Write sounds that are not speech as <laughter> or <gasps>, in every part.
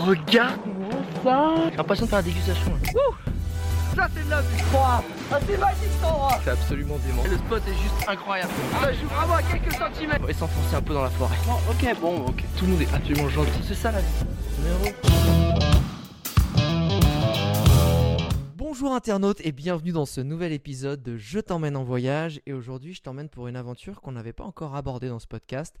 regarde-moi ça J'ai l'impression de faire la dégustation. Ça c'est de la vue Ah c'est magique cet endroit C'est absolument dément. Le spot est juste incroyable Ça joue vraiment à quelques centimètres On va s'enfoncer un peu dans la forêt. Bon, ok, bon, ok. Tout le monde est absolument gentil. C'est ça la vie. Bonjour internautes et bienvenue dans ce nouvel épisode de Je t'emmène en voyage et aujourd'hui je t'emmène pour une aventure qu'on n'avait pas encore abordée dans ce podcast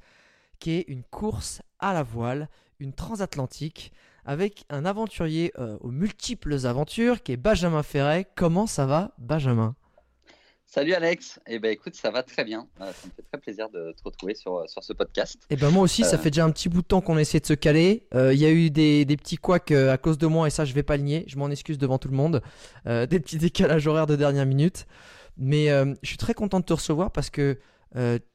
qui est une course à la voile, une transatlantique avec un aventurier euh, aux multiples aventures qui est Benjamin Ferret. Comment ça va Benjamin? Salut Alex, eh ben écoute, ça va très bien. Euh, ça me fait très plaisir de te retrouver sur, euh, sur ce podcast. Et ben moi aussi, ça fait déjà un petit bout de temps qu'on essaie de se caler. Il y a eu des, des petits couacs à cause de moi et ça je vais pas le nier, je m'en excuse devant tout le monde. des petits décalages horaires de dernière minute. Mais je suis très content de te recevoir parce que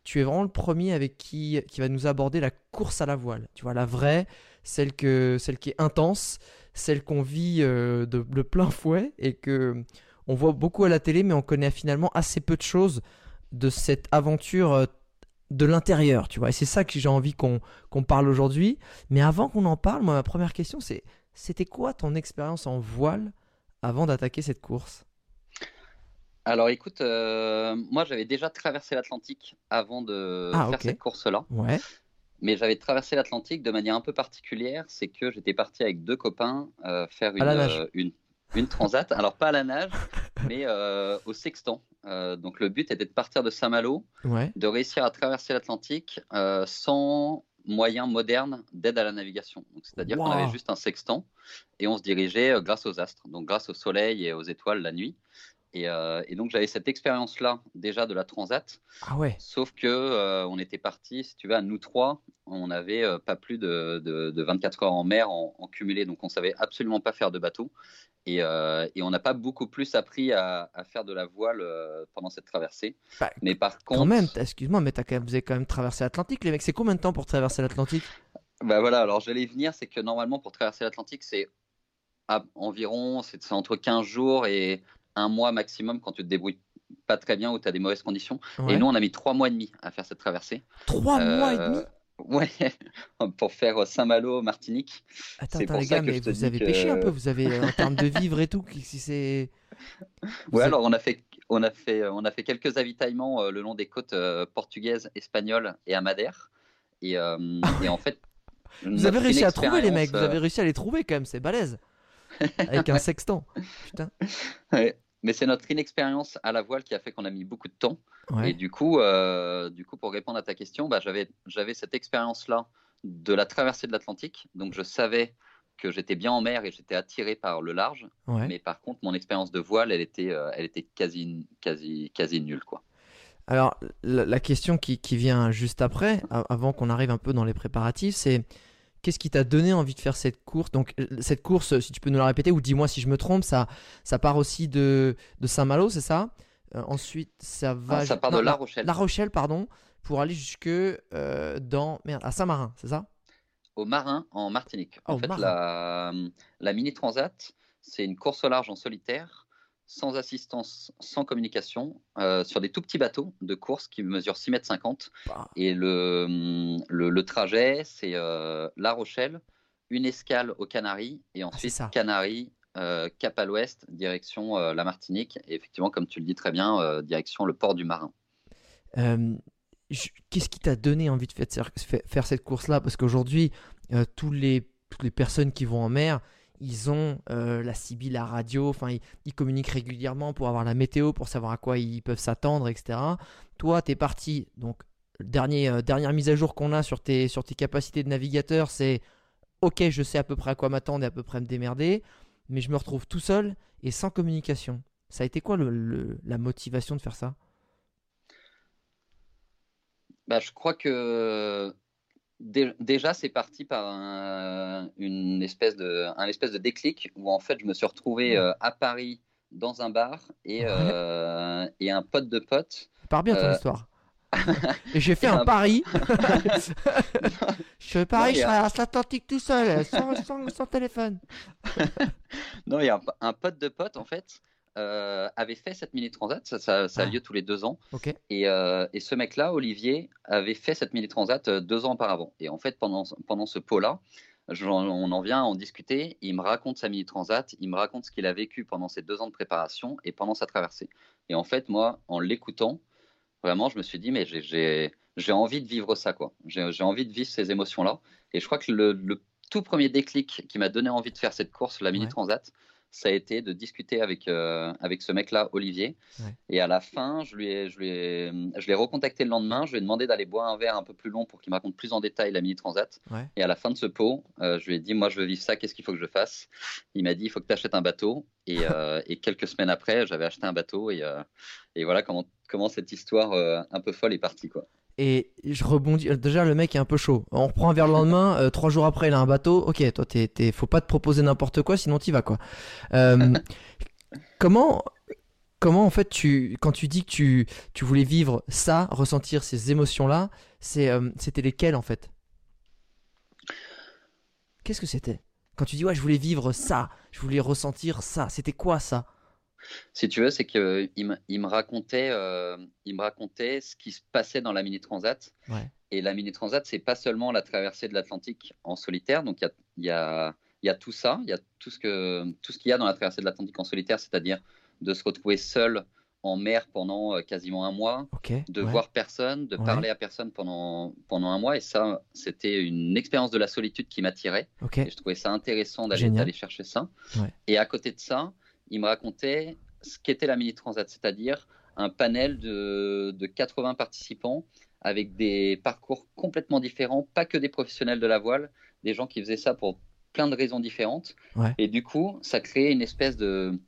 tu es vraiment le premier avec qui, qui va nous aborder la course à la voile. Tu vois, la vraie, celle, que, celle qui est intense, celle qu'on vit de, de, plein <laughs> fouet et que on voit beaucoup à la télé, mais on connaît finalement assez peu de choses de cette aventure de l'intérieur, tu vois. Et c'est ça que j'ai envie qu'on parle aujourd'hui. Mais avant qu'on en parle, moi, ma première question, c'est c'était quoi ton expérience en voile avant d'attaquer cette course? Alors écoute, euh, moi j'avais déjà traversé l'Atlantique avant de Ah, faire cette course-là. Ouais. Mais j'avais traversé l'Atlantique de manière un peu particulière. C'est que j'étais parti avec deux copains euh, faire une, euh, une, une transat. Alors pas à la nage, <laughs> mais euh, au sextant. Euh, donc le but était de partir de Saint-Malo, Ouais. de réussir à traverser l'Atlantique sans moyens modernes d'aide à la navigation. C'est-à-dire qu'on avait juste un sextant et on se dirigeait grâce aux astres, donc grâce au soleil et aux étoiles la nuit. Et, euh, et donc j'avais cette expérience-là déjà de la transat, Ah ouais. sauf que euh, on était parti, si tu veux, à nous trois, on n'avait euh, pas plus de, de- de 24 heures en mer en, en cumulé, donc on savait absolument pas faire de bateau. Et, et on n'a pas beaucoup plus appris à, à faire de la voile pendant cette traversée. Bah, Mais par contre, Quand même, excuse-moi, mais t'as quand même, vous avez quand même traversé l'Atlantique, les mecs. C'est combien de temps pour traverser l'Atlantique? Bah voilà, alors j'allais y venir, c'est que normalement pour traverser l'Atlantique, c'est à- environ c'est entre 15 jours et un mois maximum quand tu te débrouilles pas très bien ou tu as des mauvaises conditions. Ouais. Et nous, on a mis trois mois et demi à faire cette traversée. Trois Euh, mois et demi? Ouais, <laughs> pour faire Saint-Malo, Martinique. Attends, attends pour les ça gars, que mais vous avez que- pêché un peu, vous avez, euh, en termes de vivres et tout, si c'est... Ouais, avez- alors on a fait, on a fait, on a fait quelques avitaillements euh, le long des côtes euh, portugaises, espagnoles et à Madère. Et, euh, <laughs> et en fait, Vous avez réussi à trouver les mecs, vous euh, avez réussi à les trouver quand même, c'est balèze. <laughs> Avec un sextant. Putain. Ouais. Mais c'est notre inexpérience à la voile qui a fait qu'on a mis beaucoup de temps. Et du coup, euh, du coup, pour répondre à ta question, bah, j'avais, cette expérience-là de la traversée de l'Atlantique. Donc, je savais que j'étais bien en mer et j'étais attiré par le large. ouais. Mais par contre, mon expérience de voile, elle était, euh, elle était quasi, quasi, quasi nulle, quoi. Alors, la, la question qui, qui vient juste après, avant qu'on arrive un peu dans les préparatifs, c'est qu'est-ce qui t'a donné envie de faire cette course? Donc, euh, cette course, si tu peux nous la répéter, ou dis-moi si je me trompe, ça, ça part aussi de, de Saint-Malo, c'est ça? Euh, Ensuite, ça va. Ah, ça part non, de La Rochelle. La Rochelle, pardon, pour aller jusque euh, dans. Merde, à Saint-Marin, c'est ça? Au Marin, en Martinique. En fait, Marin. la, la Mini Transat, c'est une course au large en solitaire, sans assistance, sans communication, euh, sur des tout petits bateaux de course qui mesurent 6 mètres 50. Bah. Et le, le, le trajet, c'est euh, La Rochelle, une escale aux Canaries, et ensuite ça. Canaries, euh, cap à l'ouest, direction la Martinique. Et effectivement, comme tu le dis très bien, direction le port du Marin. Qu'est-ce qui t'a donné envie de faire, faire- cette course-là? Parce qu'aujourd'hui, tous les, toutes les personnes qui vont en mer, ils ont euh, la CB, la radio, enfin, ils, communiquent régulièrement pour avoir la météo, pour savoir à quoi ils peuvent s'attendre, etc. Toi, tu es parti, donc, dernier, euh, dernière mise à jour qu'on a sur tes, tes capacités de navigateur, c'est ok, je sais à peu près à quoi m'attendre et à peu près me démerder, mais je me retrouve tout seul et sans communication. Ça a été quoi la motivation de faire ça? Bah, je crois que déjà, c'est parti par un, une espèce de, un espèce de déclic où en fait, je me suis retrouvé euh, à Paris dans un bar et, Ouais. euh, et un pote de pote. Pars bien ton Euh, histoire. <laughs> Et j'ai fait et un <laughs> un- pari. je fais pari, Non, il y je traverse l'Atlantique tout seul, sans, sans- sans téléphone. <laughs> Non, il y a un, un pote de pote en fait euh, avait fait cette mini transat. Ça, ça- ça a Ah. lieu tous les deux ans. Et, euh, et ce mec-là, Olivier, avait fait cette mini transat euh, deux ans auparavant. Et en fait, pendant, pendant ce pot-là, on en vient à en discuter. Il me raconte sa mini transat, il me raconte ce qu'il a vécu pendant ces deux ans de préparation et pendant sa traversée. Et en fait, moi, en l'écoutant, vraiment, je me suis dit, mais j'ai envie de vivre ça, quoi. J'ai envie de vivre ces émotions-là. Et je crois que le, tout premier déclic qui m'a donné envie de faire cette course, la mini transat, ça a été de discuter avec, euh, avec ce mec-là, Olivier. Et à la fin, je lui ai, je lui ai, je l'ai recontacté le lendemain. Je lui ai demandé d'aller boire un verre un peu plus long pour qu'il me raconte plus en détail la mini transat. Et à la fin de ce pot, euh, je lui ai dit, moi, je veux vivre ça. Qu'est-ce qu'il faut que je fasse? Il m'a dit, il faut que tu achètes un bateau. Et, <laughs> euh, et, quelques semaines après, j'avais acheté un bateau. Et, et voilà comment, comment cette histoire un peu folle est partie, quoi. Et je rebondis. Déjà, le mec est un peu chaud. On reprend verre le <laughs> lendemain. Euh, trois jours après, il a un bateau. Ok, toi, t'es, faut pas te proposer n'importe quoi, sinon t'y vas quoi. Euh, <laughs> comment, comment en fait tu, quand tu dis que tu, tu voulais vivre ça, ressentir ces émotions-là, c'est, euh, c'était lesquelles en fait? Qu'est-ce que c'était? Quand tu dis ouais, je voulais vivre ça, je voulais ressentir ça, c'était quoi ça? Si tu veux, c'est qu'il il me, racontait, euh, il me racontait ce qui se passait dans la mini transat. Et la mini transat, c'est pas seulement la traversée de l'Atlantique en solitaire. Donc il y a, y, a, tout ça, il y a tout ce que tout ce qu'il y a dans la traversée de l'Atlantique en solitaire, c'est-à-dire de se retrouver seul en mer pendant euh, quasiment un mois, de voir personne, de parler à personne pendant, pendant un mois. Et ça, c'était une expérience de la solitude qui m'attirait. Et je trouvais ça intéressant d'aller chercher ça. Et à côté de ça, il me racontait ce qu'était la Mini Transat, c'est-à-dire un panel de, 80 participants avec des parcours complètement différents, pas que des professionnels de la voile, des gens qui faisaient ça pour plein de raisons différentes. Et du coup, ça créait une espèce de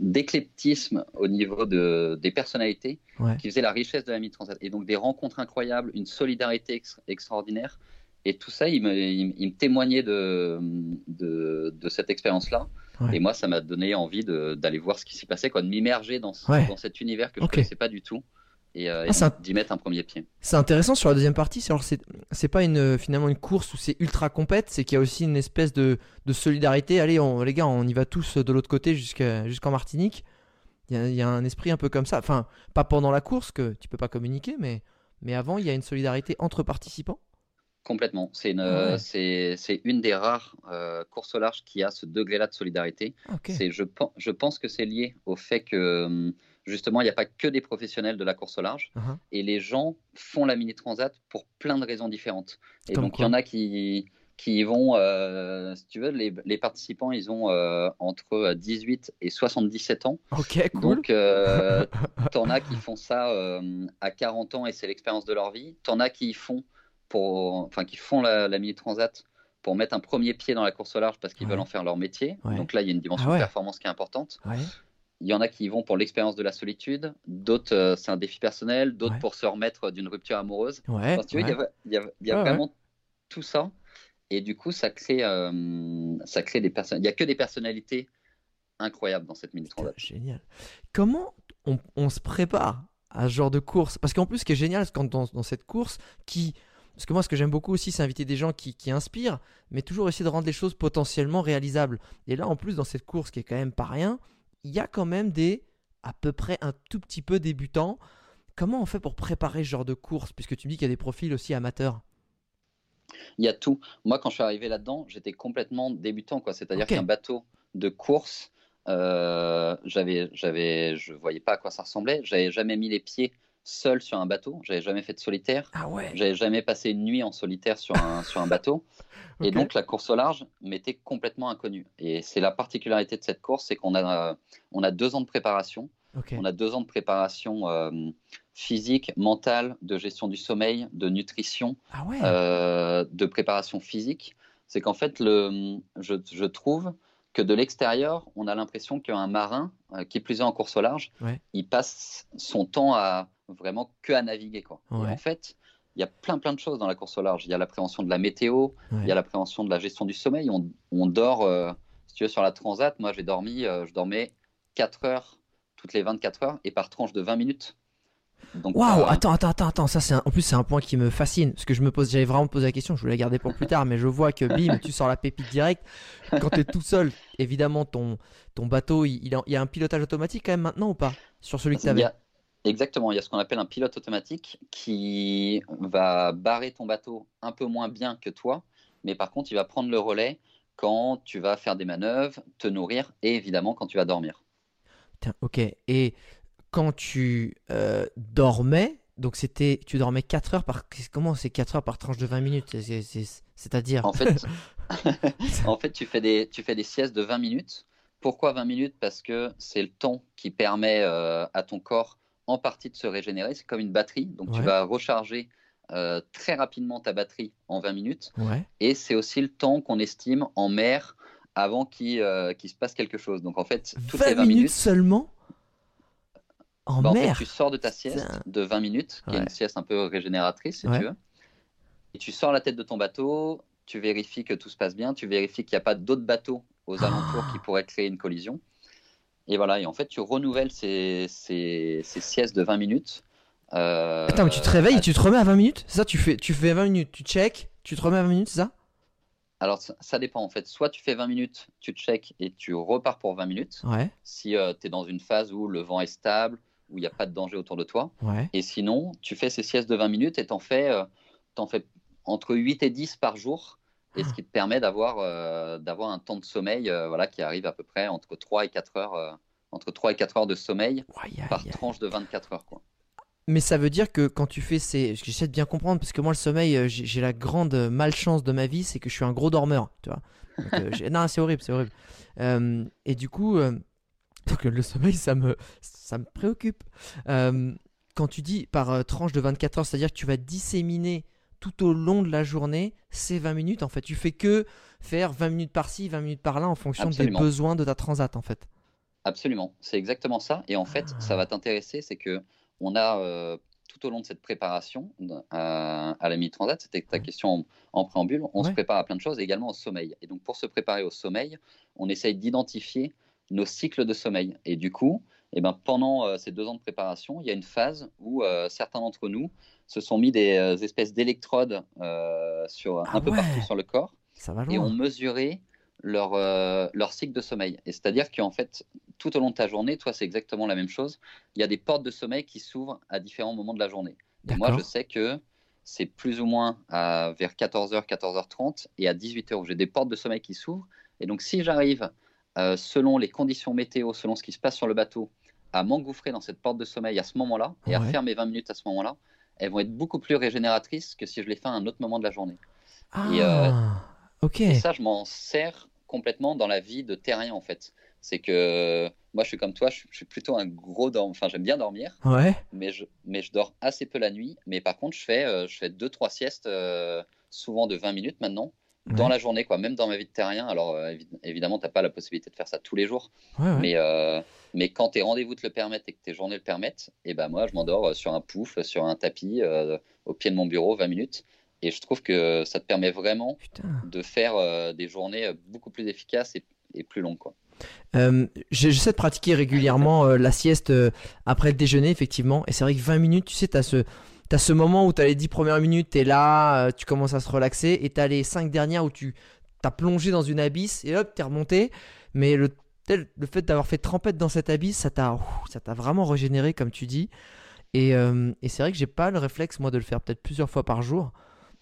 d'éclectisme au niveau de, des personnalités qui faisait la richesse de la Mini Transat. Et donc des rencontres incroyables, une solidarité extraordinaire. Et tout ça, il me, il, me témoignait de, de, de cette expérience-là. Et moi, ça m'a donné envie d'aller voir ce qui s'y passait, quoi, de m'immerger dans, dans, cet univers que je ne connaissais pas du tout et, euh, ah, d'y mettre un premier pied. C'est intéressant sur la deuxième partie. C'est pas une, finalement une course où c'est ultra compète, c'est qu'il y a aussi une espèce de, de solidarité. Allez, on, les gars, on y va tous de l'autre côté jusqu'en Martinique. Il y, a, il y, a, un esprit un peu comme ça. Enfin, pas pendant la course, que tu peux pas communiquer, mais, mais avant, il y a une solidarité entre participants. Complètement. C'est une, ah c'est, une des rares euh, courses au large qui a ce degré-là de solidarité. C'est, je, je pense que c'est lié au fait que hum, justement, il n'y a pas que des professionnels de la course au large. Uh-huh. Et les gens font la mini transat pour plein de raisons différentes. Et donc, il y en a qui, qui vont, euh, si tu veux, les, les participants, ils ont euh, entre 18 et 77 ans. Ok, cool. Donc, euh, <laughs> t'en as qui font ça à 40 ans et c'est l'expérience de leur vie. T'en as qui font pour, enfin, qui font la, mini transat pour mettre un premier pied dans la course au large parce qu'ils veulent en faire leur métier. Donc là, il y a une dimension ah de performance qui est importante. Il y en a qui y vont pour l'expérience de la solitude, d'autres euh, c'est un défi personnel, d'autres pour se remettre d'une rupture amoureuse. tu vois, il y a, y a vraiment tout ça. Et du coup, ça crée, euh, ça crée des personnes. Il n'y a que des personnalités incroyables dans cette mini transat. Génial. Comment on, on, se prépare à ce genre de course? Parce qu'en plus, ce qui est génial, c'est quand dans, dans cette course qui parce que moi, ce que j'aime beaucoup aussi, c'est inviter des gens qui, inspirent, mais toujours essayer de rendre les choses potentiellement réalisables. Et là, en plus, dans cette course qui est quand même pas rien, il y a quand même des, à peu près un tout petit peu débutants. Comment on fait pour préparer ce genre de course? Puisque tu me dis qu'il y a des profils aussi amateurs. Il y a tout. Moi, quand je suis arrivé là-dedans, j'étais complètement débutant. quoi. C'est-à-dire qu'un bateau de course, euh, j'avais, j'avais, je voyais pas à quoi ça ressemblait. J'avais jamais mis les pieds seul sur un bateau. J'avais jamais fait de solitaire. Ah ouais. J'avais jamais passé une nuit en solitaire sur un, sur un bateau. <laughs> Et donc la course au large m'était complètement inconnue. Et c'est la particularité de cette course, c'est qu'on a, on a deux ans de préparation. On a deux ans de préparation euh, physique, mentale, de gestion du sommeil, de nutrition, ah ouais. euh, de préparation physique. C'est qu'en fait, le, je, je trouve que de l'extérieur, on a l'impression qu'un marin, euh, qui est plus en course au large, il passe son temps à vraiment que à naviguer. Quoi. en fait, il y a plein plein de choses dans la course au large. Il y a l'appréhension de la météo, il y a l'appréhension de la gestion du sommeil. On, dort, euh, si tu veux, sur la transat. Moi, j'ai dormi, euh, je dormais 4 heures toutes les 24 heures et par tranche de 20 minutes. Waouh, attends, attends, attends, attends, ça c'est en plus c'est un point qui me fascine parce que je me pose, j'avais vraiment posé la question, je voulais la garder pour plus tard, mais je vois que bim, tu sors la pépite direct. Quand tu es tout seul, évidemment ton ton bateau, il, il, y a un pilotage automatique quand même maintenant ou pas? Sur celui que tu avais Exactement, il y a ce qu'on appelle un pilote automatique qui va barrer ton bateau un peu moins bien que toi, mais par contre, il va prendre le relais quand tu vas faire des manœuvres, te nourrir et évidemment quand tu vas dormir. Putain, ok. Et quand tu euh, dormais, donc c'était, tu dormais 4 heures par. Comment c'est 4 heures par tranche de 20 minutes? C'est- c'est- C'est-à-dire En fait, <laughs> <laughs> en fait tu, fais des, tu fais des siestes de 20 minutes. Pourquoi 20 minutes? Parce que c'est le temps qui permet euh, à ton corps en partie de se régénérer. C'est comme une batterie. Donc tu vas recharger euh, très rapidement ta batterie en 20 minutes. Ouais. Et c'est aussi le temps qu'on estime en mer avant qu'il euh, se passe quelque chose. Donc en fait, toutes 20 les 20 minutes, minutes, seulement En bah, en fait, mer tu sors de ta sieste de 20 minutes, qui est une sieste un peu régénératrice, si tu veux. Et tu sors la tête de ton bateau, tu vérifies que tout se passe bien, tu vérifies qu'il n'y a pas d'autres bateaux aux alentours Ah. qui pourraient créer une collision. Et voilà, et en fait, tu renouvelles ces, ces, ces siestes de 20 minutes. euh, Attends, mais tu te réveilles à- et tu te remets à 20 minutes C'est ça tu fais, tu fais 20 minutes, tu check, tu te remets à 20 minutes, c'est ça? Alors, ça, ça dépend en fait. Soit tu fais 20 minutes, tu check et tu repars pour 20 minutes. Ouais, Si tu es dans une phase où le vent est stable, où il n'y a pas de danger autour de toi. ouais. Et sinon, tu fais ces siestes de 20 minutes et t'en fais, euh, t'en fais entre 8 et 10 par jour. Et ce qui te permet d'avoir euh, d'avoir un temps de sommeil euh, voilà, qui arrive à peu près entre 3 et 4 heures, euh, entre 3 et 4 heures de sommeil par tranche de 24 heures. Quoi. Mais ça veut dire que quand tu fais ces. J'essaie de bien comprendre, parce que moi, le sommeil, j'ai la grande malchance de ma vie, c'est que je suis un gros dormeur, tu vois. Donc, non, c'est horrible, c'est horrible. Et du coup, donc, le sommeil, ça me, ça me préoccupe. Quand tu dis par tranche de 24 heures, c'est-à-dire que tu vas disséminer tout au long de la journée ces 20 minutes, en fait. Tu fais que faire 20 minutes par-ci, 20 minutes par-là, en fonction Absolument. des besoins de ta transat, en fait. Absolument, c'est exactement ça. Et en fait, Ah. ça va t'intéresser, c'est que on a euh, tout au long de cette préparation euh, à la Mini Transat, c'était ta question en, en préambule, on se prépare à plein de choses, et également au sommeil. Et donc, pour se préparer au sommeil, on essaye d'identifier nos cycles de sommeil. Et du coup, eh ben, pendant euh, ces deux ans de préparation, il y a une phase où euh, certains d'entre nous se sont mis des euh, espèces d'électrodes sur Ah un peu ouais. partout sur le corps Ça va et ont mesuré leur, euh, leur cycle de sommeil. Et c'est-à-dire qu'en fait, tout au long de ta journée, toi, c'est exactement la même chose. Il y a des portes de sommeil qui s'ouvrent à différents moments de la journée. Et moi, je sais que c'est plus ou moins à, vers 14h, 14h30 et à 18h où j'ai des portes de sommeil qui s'ouvrent. Et donc, si j'arrive, euh, selon les conditions météo, selon ce qui se passe sur le bateau, à m'engouffrer dans cette porte de sommeil à ce moment-là et à faire mes 20 minutes à ce moment-là, elles vont être beaucoup plus régénératrices que si je les fais à un autre moment de la journée. Ah, Et, euh, ok. Et ça, je m'en sers complètement dans la vie de terrien, en fait. C'est que moi, je suis comme toi, je, suis plutôt un gros dormeur. Enfin, j'aime bien dormir, Ouais. mais je, mais je dors assez peu la nuit. Mais par contre, je fais, euh, je fais deux, trois siestes, euh, souvent de 20 minutes maintenant, dans Ouais. la journée, quoi. Même dans ma vie de terrien. Alors, euh, évi- évidemment, tu n'as pas la possibilité de faire ça tous les jours. Ouais, ouais. Mais, euh, mais quand tes rendez-vous te le permettent et que tes journées le permettent, et ben moi, je m'endors euh, sur un pouf, sur un tapis, euh, au pied de mon bureau, 20 minutes. Et je trouve que ça te permet vraiment Putain. de faire des journées beaucoup plus efficaces et, et plus longues. Quoi. Euh, J'essaie de pratiquer régulièrement euh, la sieste euh, après le déjeuner, effectivement. Et c'est vrai que 20 minutes, tu sais, tu as ce, t'as ce moment où tu as les 10 premières minutes, tu es là, euh, tu commences à se relaxer. Et tu as les 5 dernières où tu t'as plongé dans une abysse et hop, tu es remonté. Mais le, fait d'avoir fait trempette dans cette abysse, ça t'a vraiment régénéré, comme tu dis. Et, euh, et c'est vrai que j'ai pas le réflexe, moi, de le faire peut-être plusieurs fois par jour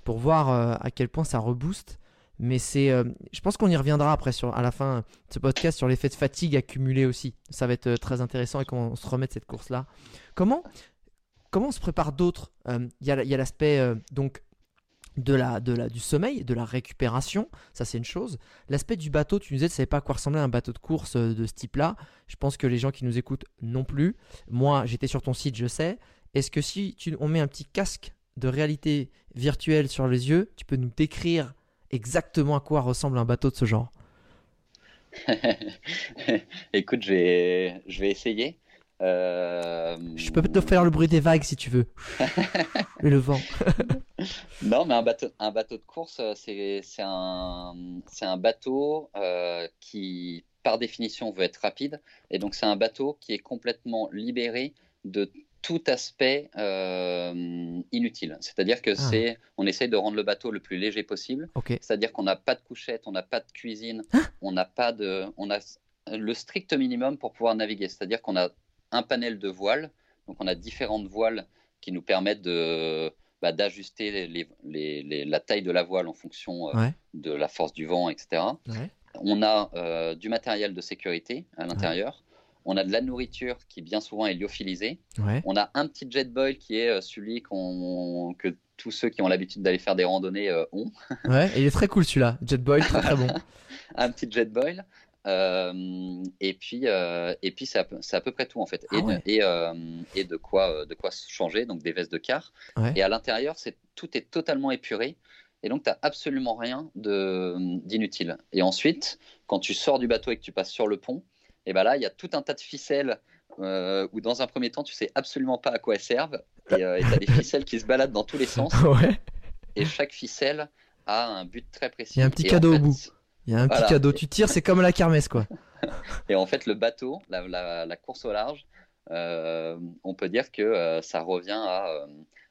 pour voir euh, à quel point ça rebooste. Mais c'est, je pense qu'on y reviendra après à la fin de ce podcast sur l'effet de fatigue accumulé aussi. Ça va être très intéressant et comment on se remet de cette course-là. Comment, comment on se prépare d'autres? Euh, Il y a, l'aspect euh, donc de la, de la, du sommeil, de la récupération, ça c'est une chose. L'aspect du bateau, tu nous disais, tu ne savais pas à quoi ressemblait un bateau de course euh, de ce type-là. Je pense que les gens qui nous écoutent non plus. Moi, j'étais sur ton site, je sais. Est-ce que si tu, on met un petit casque de réalité virtuelle sur les yeux, tu peux nous décrire exactement à quoi ressemble un bateau de ce genre? <laughs> Écoute, je vais, je vais essayer. Euh, Je peux te faire le bruit des vagues si tu veux. <laughs> Et le vent. <laughs> Non, mais un bateau, un bateau de course, euh, c'est un, un bateau euh, qui, par définition, veut être rapide. Et donc, c'est un bateau qui est complètement libéré de tout aspect euh, inutile. C'est-à-dire que Ah. c'est, on essaye de rendre le bateau le plus léger possible. Ok. C'est-à-dire qu'on n'a pas de couchette, on n'a pas de cuisine, on n'a pas de, on a le strict minimum pour pouvoir naviguer. C'est-à-dire qu'on a un panel de voile Donc on a différentes voiles qui nous permettent de bah, d'ajuster les- les- les- les- la taille de la voile en fonction euh, Ouais. de la force du vent, etc. Ouais. On a euh, du matériel de sécurité à l'intérieur. On a de la nourriture qui bien souvent est lyophilisée. On a un petit jet boil qui est euh, celui qu'on- que tous ceux qui ont l'habitude d'aller faire des randonnées ont. Ouais. Et il est très cool celui-là. Jet Boy, très très bon. <laughs> un petit jet boil. Euh, et puis, euh, et puis c'est à, peu- c'est à peu près tout en fait. Ah et, de- ouais. et, euh, et de quoi, euh, de quoi se changer, donc des vestes de car. Ouais. Et à l'intérieur, c'est tout est totalement épuré. Et donc, tu n'as absolument rien de- d'inutile. Et ensuite, quand tu sors du bateau et que tu passes sur le pont, et ben là, il y a tout un tas de ficelles euh, où, dans un premier temps, tu sais absolument pas à quoi elles servent. Et tu as des ficelles qui se baladent dans tous les sens. <laughs> ouais. Et chaque ficelle a un but très précis. Il y a un petit Et en cadeau au bout. Il y a un petit cadeau. Tu tires, c'est comme à la kermesse quoi. <laughs> Et en fait, le bateau, la, la- la course au large, euh, on peut dire que euh, ça revient à, euh,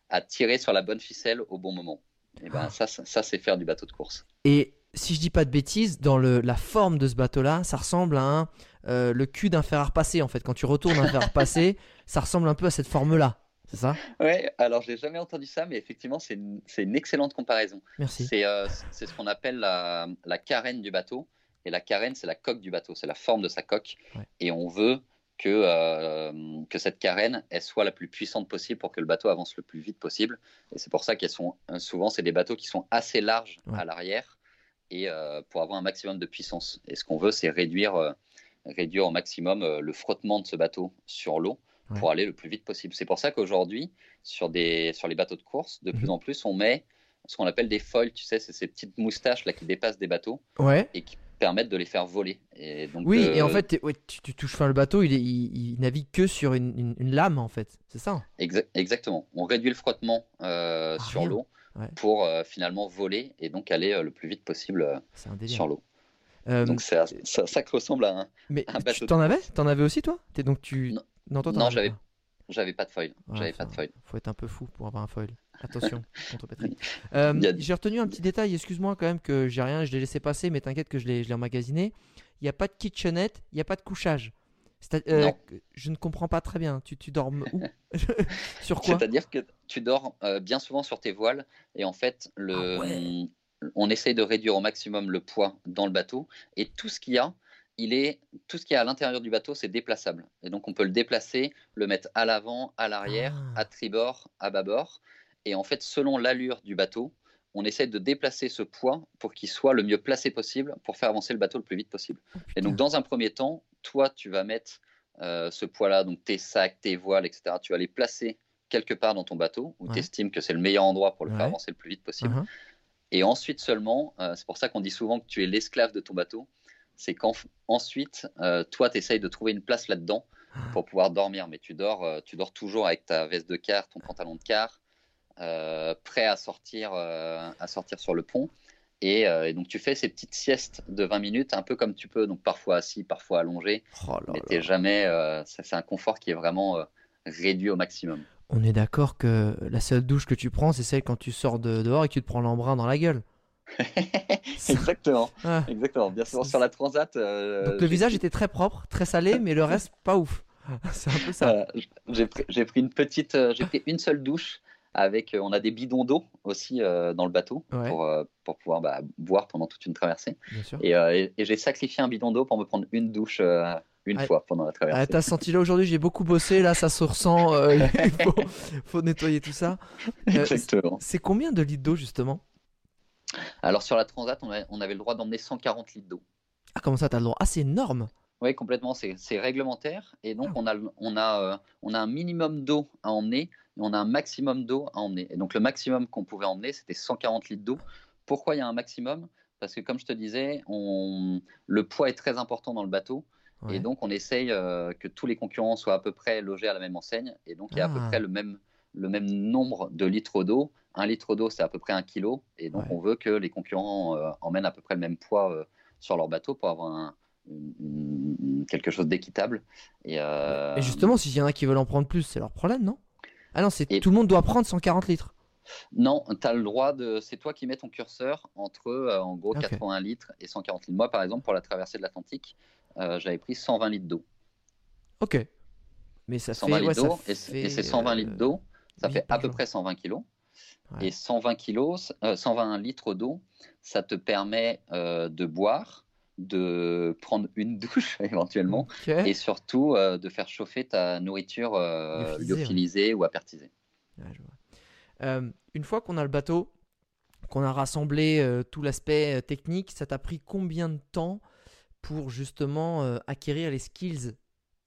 à tirer sur la bonne ficelle au bon moment. Et ben, ça, ça, ça, c'est faire du bateau de course. Et si je dis pas de bêtises, dans le, la forme de ce bateau-là, ça ressemble à un, le cul d'un fer à repasser en fait. Quand tu retournes un fer à repasser, <laughs> ça ressemble un peu à cette forme-là. C'est ça? Ouais, alors j'ai jamais entendu ça, mais effectivement, c'est une, excellente comparaison. Merci. C'est euh, ce qu'on appelle la, la carène du bateau. Et la carène, c'est la coque du bateau, c'est la forme de sa coque. Ouais. Et on veut que, euh, que cette carène, elle soit la plus puissante possible pour que le bateau avance le plus vite possible. Et c'est pour ça qu'elles sont euh, souvent, c'est des bateaux qui sont assez larges Ouais. à l'arrière et euh, pour avoir un maximum de puissance. Et ce qu'on veut, c'est réduire, réduire au maximum le frottement de ce bateau sur l'eau Ouais. pour aller le plus vite possible. C'est pour ça qu'aujourd'hui, sur, des, sur les bateaux de course, de Mhm. plus en plus, on met ce qu'on appelle des foils, tu sais, c'est ces petites moustaches là qui dépassent des bateaux Ouais. et qui permettent de les faire voler. Et donc, Oui, euh, et en fait, t'es- ouais, tu, tu touches enfin le bateau, il, est, il, il navigue que sur une, une- une lame en fait. C'est ça exa- exactement. On réduit le frottement euh, Ah, sur l'eau Ouais. pour euh, finalement voler et donc aller euh, le plus vite possible euh, un sur l'eau. Euh, Donc à- ça, ça que ressemble à un. mais un tu- bateau t'en avais? T'en avais aussi toi? Donc tu. Non. Toi, Non, avais j'avais- pas. J'avais pas de foil. Ouais, J'avais pas de foil. Faut être un peu fou pour avoir un foil. Attention, <laughs> contre Patrick. Euh, a- J'ai retenu un petit détail, excuse-moi quand même que j'ai rien, je l'ai laissé passer, mais t'inquiète que je l'ai emmagasiné. Il n'y a pas de kitchenette, il n'y a pas de couchage. Euh, je ne comprends pas très bien. Tu, tu dors où <laughs> <laughs> Sur quoi C'est-à-dire que tu dors euh, bien souvent sur tes voiles et en fait, le, Ah ouais. on essaye de réduire au maximum le poids dans le bateau et tout ce qu'il y a, il est tout ce qu'il y a à l'intérieur du bateau, c'est déplaçable. Et donc on peut le déplacer, le mettre à l'avant, à l'arrière, Ah. à tribord, à bâbord. Et en fait, selon l'allure du bateau, on essaie de déplacer ce poids pour qu'il soit le mieux placé possible pour faire avancer le bateau le plus vite possible. Oh, Et donc, dans un premier temps, toi, tu vas mettre euh, ce poids-là, donc tes sacs, tes voiles, etc. Tu vas les placer quelque part dans ton bateau où Ouais. tu estimes que c'est le meilleur endroit pour le Ouais. faire avancer le plus vite possible. Mhm. Et ensuite seulement, euh, c'est pour ça qu'on dit souvent que tu es l'esclave de ton bateau, c'est qu'ensuite, toi, tu essayes de trouver une place là-dedans pour pouvoir dormir. Mais tu dors, euh, tu dors toujours avec ta veste de quart, ton pantalon de quart, euh, prêt à sortir, euh, à sortir sur le pont. Et, euh, et donc, tu fais ces petites siestes de 20 minutes, un peu comme tu peux, donc parfois assis, parfois allongé. Oh là mais t'es jamais. euh, c'est un confort qui est vraiment euh, réduit au maximum. On est d'accord que la seule douche que tu prends, c'est celle quand tu sors de dehors et que tu te prends l'embrun dans la gueule. <laughs> Exactement, <laughs> exactement. Bien souvent sur la transat. euh, Donc le visage était très propre, très salé, mais le reste pas ouf. <laughs> C'est un peu ça. J- j'ai pris, une petite, euh, j'ai pris une seule douche avec. euh, on a des bidons d'eau aussi euh, dans le bateau Ouais. pour, euh, pour pouvoir bah, boire pendant toute une traversée. Bien sûr. Et, euh, et- et j'ai sacrifié un bidon d'eau pour me prendre une douche euh, une Ah, fois pendant la traversée. Ah, T'as senti là aujourd'hui, j'ai beaucoup bossé, là ça se ressent, euh, il faut, faut nettoyer tout ça. Euh, Exactement. c'est combien de litres d'eau justement? Alors sur la transat, on, a- on avait le droit d'emmener 140 litres d'eau. Ah comment ça t'as le droit? Ah c'est énorme Oui, complètement, c'est réglementaire. Et donc, Ah. on, a, le- on, a, euh, on a un minimum d'eau à emmener et on a un maximum d'eau à emmener. Et donc, le maximum qu'on pouvait emmener, c'était 140 litres d'eau. Pourquoi il y a un maximum? Parce que, comme je te disais, on, le poids est très important dans le bateau. Ouais. Et donc, on essaye euh, que tous les concurrents soient à peu près logés à la même enseigne. Et donc, il y a à peu Ah. près le même, le même nombre de litres d'eau. Un litre d'eau, c'est à peu près un kilo. Et donc, Ouais. on veut que les concurrents euh, emmènent à peu près le même poids euh, sur leur bateau pour avoir un, une- une- quelque chose d'équitable. Et, euh, Et justement, s'il y en a qui veulent en prendre plus, c'est leur problème, non? Ah non, c'est Et- tout le monde doit prendre 140 litres. Non, tu as le droit de. C'est toi qui mets ton curseur entre, euh, en gros, Ok. 80 litres et 140 litres. Moi, par exemple, pour la traversée de l'Atlantique, euh, j'avais pris 120 litres d'eau. Ok. Mais ça 120 fait. ouais, ça et c'est et c'est 120 euh, litres d'eau, ça fait à peu près 120 kilos. Ouais. Et 120 kilos, euh, 120 litres d'eau, ça te permet euh, de boire, de prendre une <laughs> douche éventuellement, et surtout euh, de faire chauffer ta nourriture euh, Lyophilisée, ouais. lyophilisée ou apertisée. Ouais, je vois. Une fois qu'on a le bateau, qu'on a rassemblé tout l'aspect technique, ça t'a pris combien de temps pour justement acquérir les skills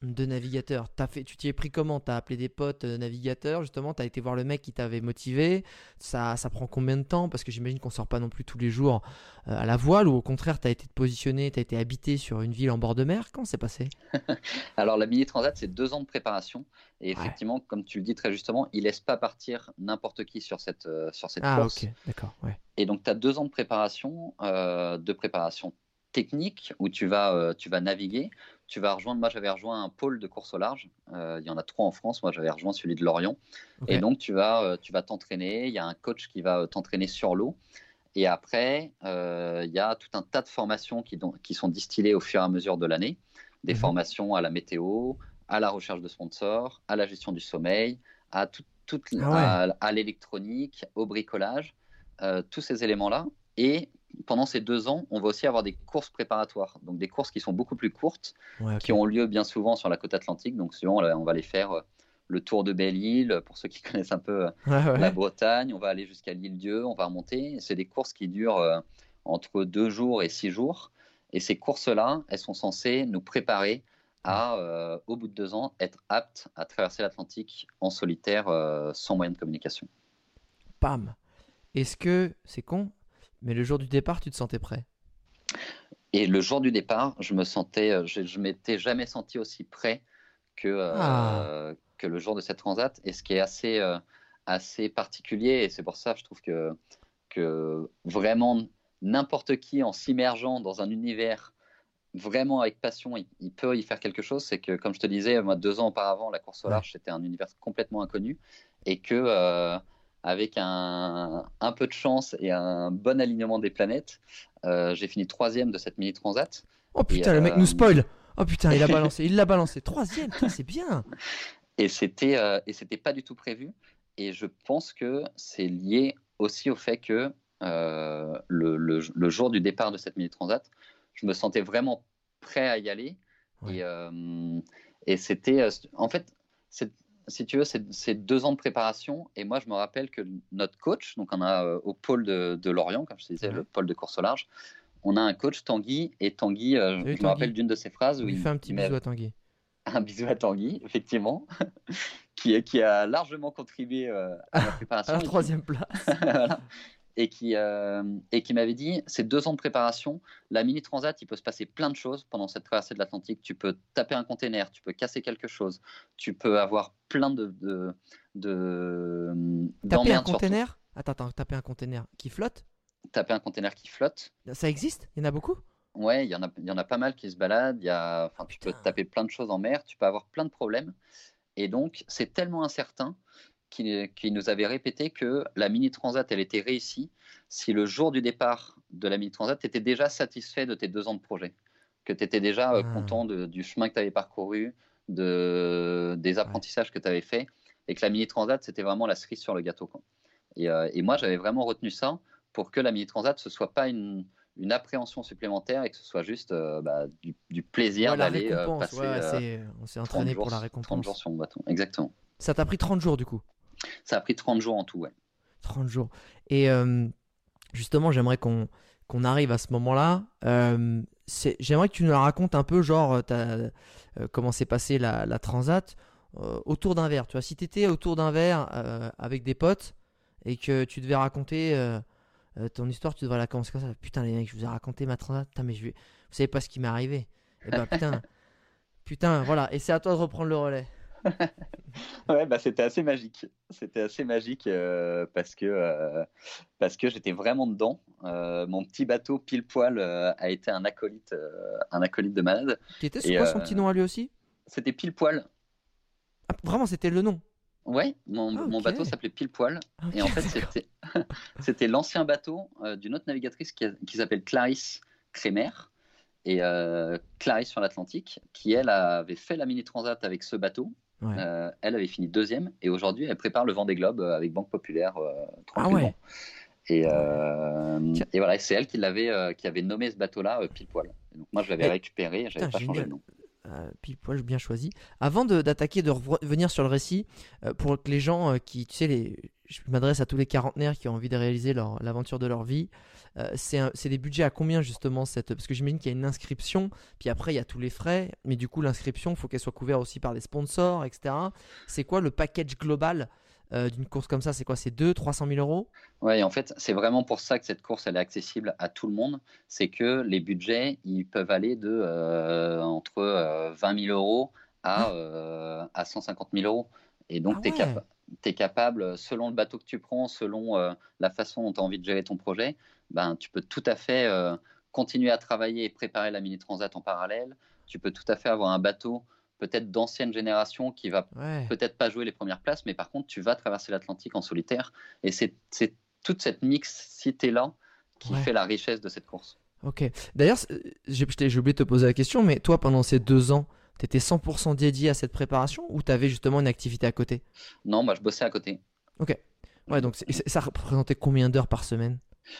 de navigateur. Fait, Tu t'y es pris comment? T'as appelé des potes euh, navigateurs, justement. T'as été voir le mec qui t'avait motivé. Ça, ça prend combien de temps? Parce que j'imagine qu'on sort pas non plus tous les jours euh, à la voile, ou au contraire, t'as été positionné, t'as été habité sur une ville en bord de mer? Comment c'est passé? <laughs> Alors la mini transat, c'est deux ans de préparation, et effectivement, comme tu le dis très justement, il laisse pas partir n'importe qui sur cette euh, sur cette Ah, course. ok, d'accord, ouais. Et donc, tu as deux ans de préparation, euh, de préparation technique où tu vas, tu vas naviguer. Tu vas rejoindre, moi j'avais rejoint un pôle de course au large. Euh, il y en a trois en France. Moi j'avais rejoint celui de Lorient. Et donc tu vas, euh, tu vas t'entraîner. Il y a un coach qui va euh, t'entraîner sur l'eau. Et après, il y a tout un tas de formations qui, don- qui sont distillées au fur et à mesure de l'année. Des Mhm. formations à la météo, à la recherche de sponsors, à la gestion du sommeil, à, tout, Ah ouais. à, à l'électronique, au bricolage, euh, tous ces éléments-là. Et pendant ces deux ans, on va aussi avoir des courses préparatoires, donc des courses qui sont beaucoup plus courtes, Ouais, qui ont lieu bien souvent sur la côte atlantique. Donc souvent, on va- les faire euh, le tour de Belle-Île, pour ceux qui <laughs> connaissent un peu euh, Ouais, la Bretagne, on va aller jusqu'à l'île Dieu, on va remonter. C'est des courses qui durent euh, entre deux jours et six jours. Et ces courses-là, elles sont censées nous préparer à, euh, au bout de deux ans, être aptes à traverser l'Atlantique en solitaire euh, sans moyen de communication. Pam. Est-ce que, c'est con, mais le jour du départ, tu te sentais prêt? Et le jour du départ, je me sentais, euh, je, je m'étais jamais senti aussi prêt que, euh, Ah. que le jour de cette transat. Et ce qui est assez, euh, assez particulier, et c'est pour ça, je trouve que, que vraiment n'importe qui en s'immergeant dans un univers vraiment avec passion, il, il peut y faire quelque chose. C'est que, comme je te disais, moi, deux ans auparavant, la course au large, c'était un univers complètement inconnu. Et que, euh, avec un, un peu de chance et un bon alignement des planètes, euh, j'ai fini troisième de cette mini transat. Oh putain, le mec euh, nous spoil Oh putain, il a <laughs> balancé, il l'a balancé. Troisième, c'est bien Et c'était euh, et c'était pas du tout prévu. Et je pense que c'est lié aussi au fait que euh, le, le- le jour du départ de cette mini transat, je me sentais vraiment prêt à y aller. Ouais. Et, euh, et c'était euh, en fait, si tu veux, c'est deux ans de préparation. Et moi, je me rappelle que notre coach, donc on a euh, au pôle de, de Lorient, comme je te disais, le pôle de course au large, on a un coach Tanguy. Et Tanguy, euh, Salut, je me rappelle d'une de ses phrases où il, fait un petit bisou à Tanguy. <laughs> un bisou à Tanguy, effectivement, <laughs> qui, qui a largement contribué euh, à ma <laughs> préparation. À la troisième place. Voilà. Et qui, euh, et qui m'avait dit, ces deux ans de préparation, la mini transat, il peut se passer plein de choses pendant cette traversée de l'Atlantique. Tu peux taper un container, tu peux casser quelque chose, tu peux avoir plein de, de, de Taper un container? Attends, attends, taper un container qui flotte? Taper un container qui flotte. Ça existe? Il y en a beaucoup? Ouais, il y en a, il y en a pas mal qui se baladent. Il y a, enfin, tu peux taper plein de choses en mer, tu peux avoir plein de problèmes. Et donc, c'est tellement incertain qu'il nous avait répété que la mini transat, elle était réussie si le jour du départ de la mini transat, tu étais déjà satisfait de tes deux ans de projet, que tu étais déjà euh, Ah. content de- du chemin que tu avais parcouru, de, des apprentissages que tu avais fait, et que la mini transat, c'était vraiment la cerise sur le gâteau. quoi. Et, euh, et moi, j'avais vraiment retenu ça pour que la mini transat, ce soit pas une une appréhension supplémentaire et que ce soit juste euh, bah, du, du plaisir Ouais, la d'aller euh, passer ouais, on s'est 30 entraîné jours, pour la 30 récompense. jours sur mon bateau. Exactement. Ça t'a pris 30 jours du coup Ça a pris 30 jours en tout, ouais. 30 jours. Et euh, justement, j'aimerais qu'on arrive à ce moment-là. Euh, j'aimerais que tu nous la racontes un peu, genre, euh, comment s'est passée la, la transat autour d'un verre. Tu vois, si tu étais autour d'un verre avec des potes et que tu devais raconter ton histoire, tu devrais la commencer comme ça. Putain, les mecs, je vous ai raconté ma transat. Putain, mais je vais... vous savez pas ce qui m'est arrivé. Et bah, putain, <laughs> putain, voilà. Et c'est à toi de reprendre le relais. <laughs> Ouais, bah, c'était assez magique. C'était assez magique euh, parce que, euh, parce que j'étais vraiment dedans. Euh, mon petit bateau pile poil a été un acolyte, un acolyte de malade. Qui était, c'est quoi son petit nom à lui aussi? C'était pile poil. Ah, Vraiment, c'était le nom? Ouais, mon, Ah, mon bateau s'appelait pile poil. Et en fait, <laughs> c'était, l'ancien bateau d'une autre navigatrice qui, qui s'appelle Clarisse Crémer. Et euh, Clarisse sur l'Atlantique, qui elle avait fait la mini transat avec ce bateau Ouais. Euh, elle avait fini deuxième et aujourd'hui elle prépare le Vendée Globe euh, avec Banque Populaire euh, Ah tranquillement. ouais. Et, euh, et voilà, c'est elle qui l'avait, qui avait nommé ce bateau-là pile poil. Et donc moi je l'avais Et- récupéré, et j'avais pas changé le nom. Pile poil bien choisi. Avant d'attaquer, de revenir sur le récit, pour que les gens qui, tu sais, les, je m'adresse à tous les quarantenaires qui ont envie de réaliser l'aventure de leur vie. Euh, c'est des budgets à combien justement cette Parce que j'imagine qu'il y a une inscription, puis après il y a tous les frais, mais du coup l'inscription, il faut qu'elle soit couverte aussi par des sponsors, etc. C'est quoi le package global euh, d'une course comme ça? C'est quoi? C'est 2 300 000 euros? Ouais, et en fait, c'est vraiment pour ça que cette course elle est accessible à tout le monde. C'est que les budgets ils peuvent aller de euh, entre euh, 20 000 euros à, euh, à 150 000 euros. Et donc, Ah tu es, ouais. capable, selon le bateau que tu prends, selon euh, la façon dont tu as envie de gérer ton projet, ben, tu peux tout à fait euh, continuer à travailler et préparer la Mini Transat en parallèle. Tu peux tout à fait avoir un bateau peut-être d'ancienne génération qui va Ouais. peut-être pas jouer les premières places, mais par contre, tu vas traverser l'Atlantique en solitaire. Et c'est toute cette mixité-là qui Ouais. fait la richesse de cette course. Ok. D'ailleurs, t'ai- j'ai oublié de te poser la question, mais toi, pendant ces deux ans, tu étais 100% dédié à cette préparation ou tu avais justement une activité à côté? Non, moi, je bossais à côté. Ouais, donc ça représentait combien d'heures par semaine?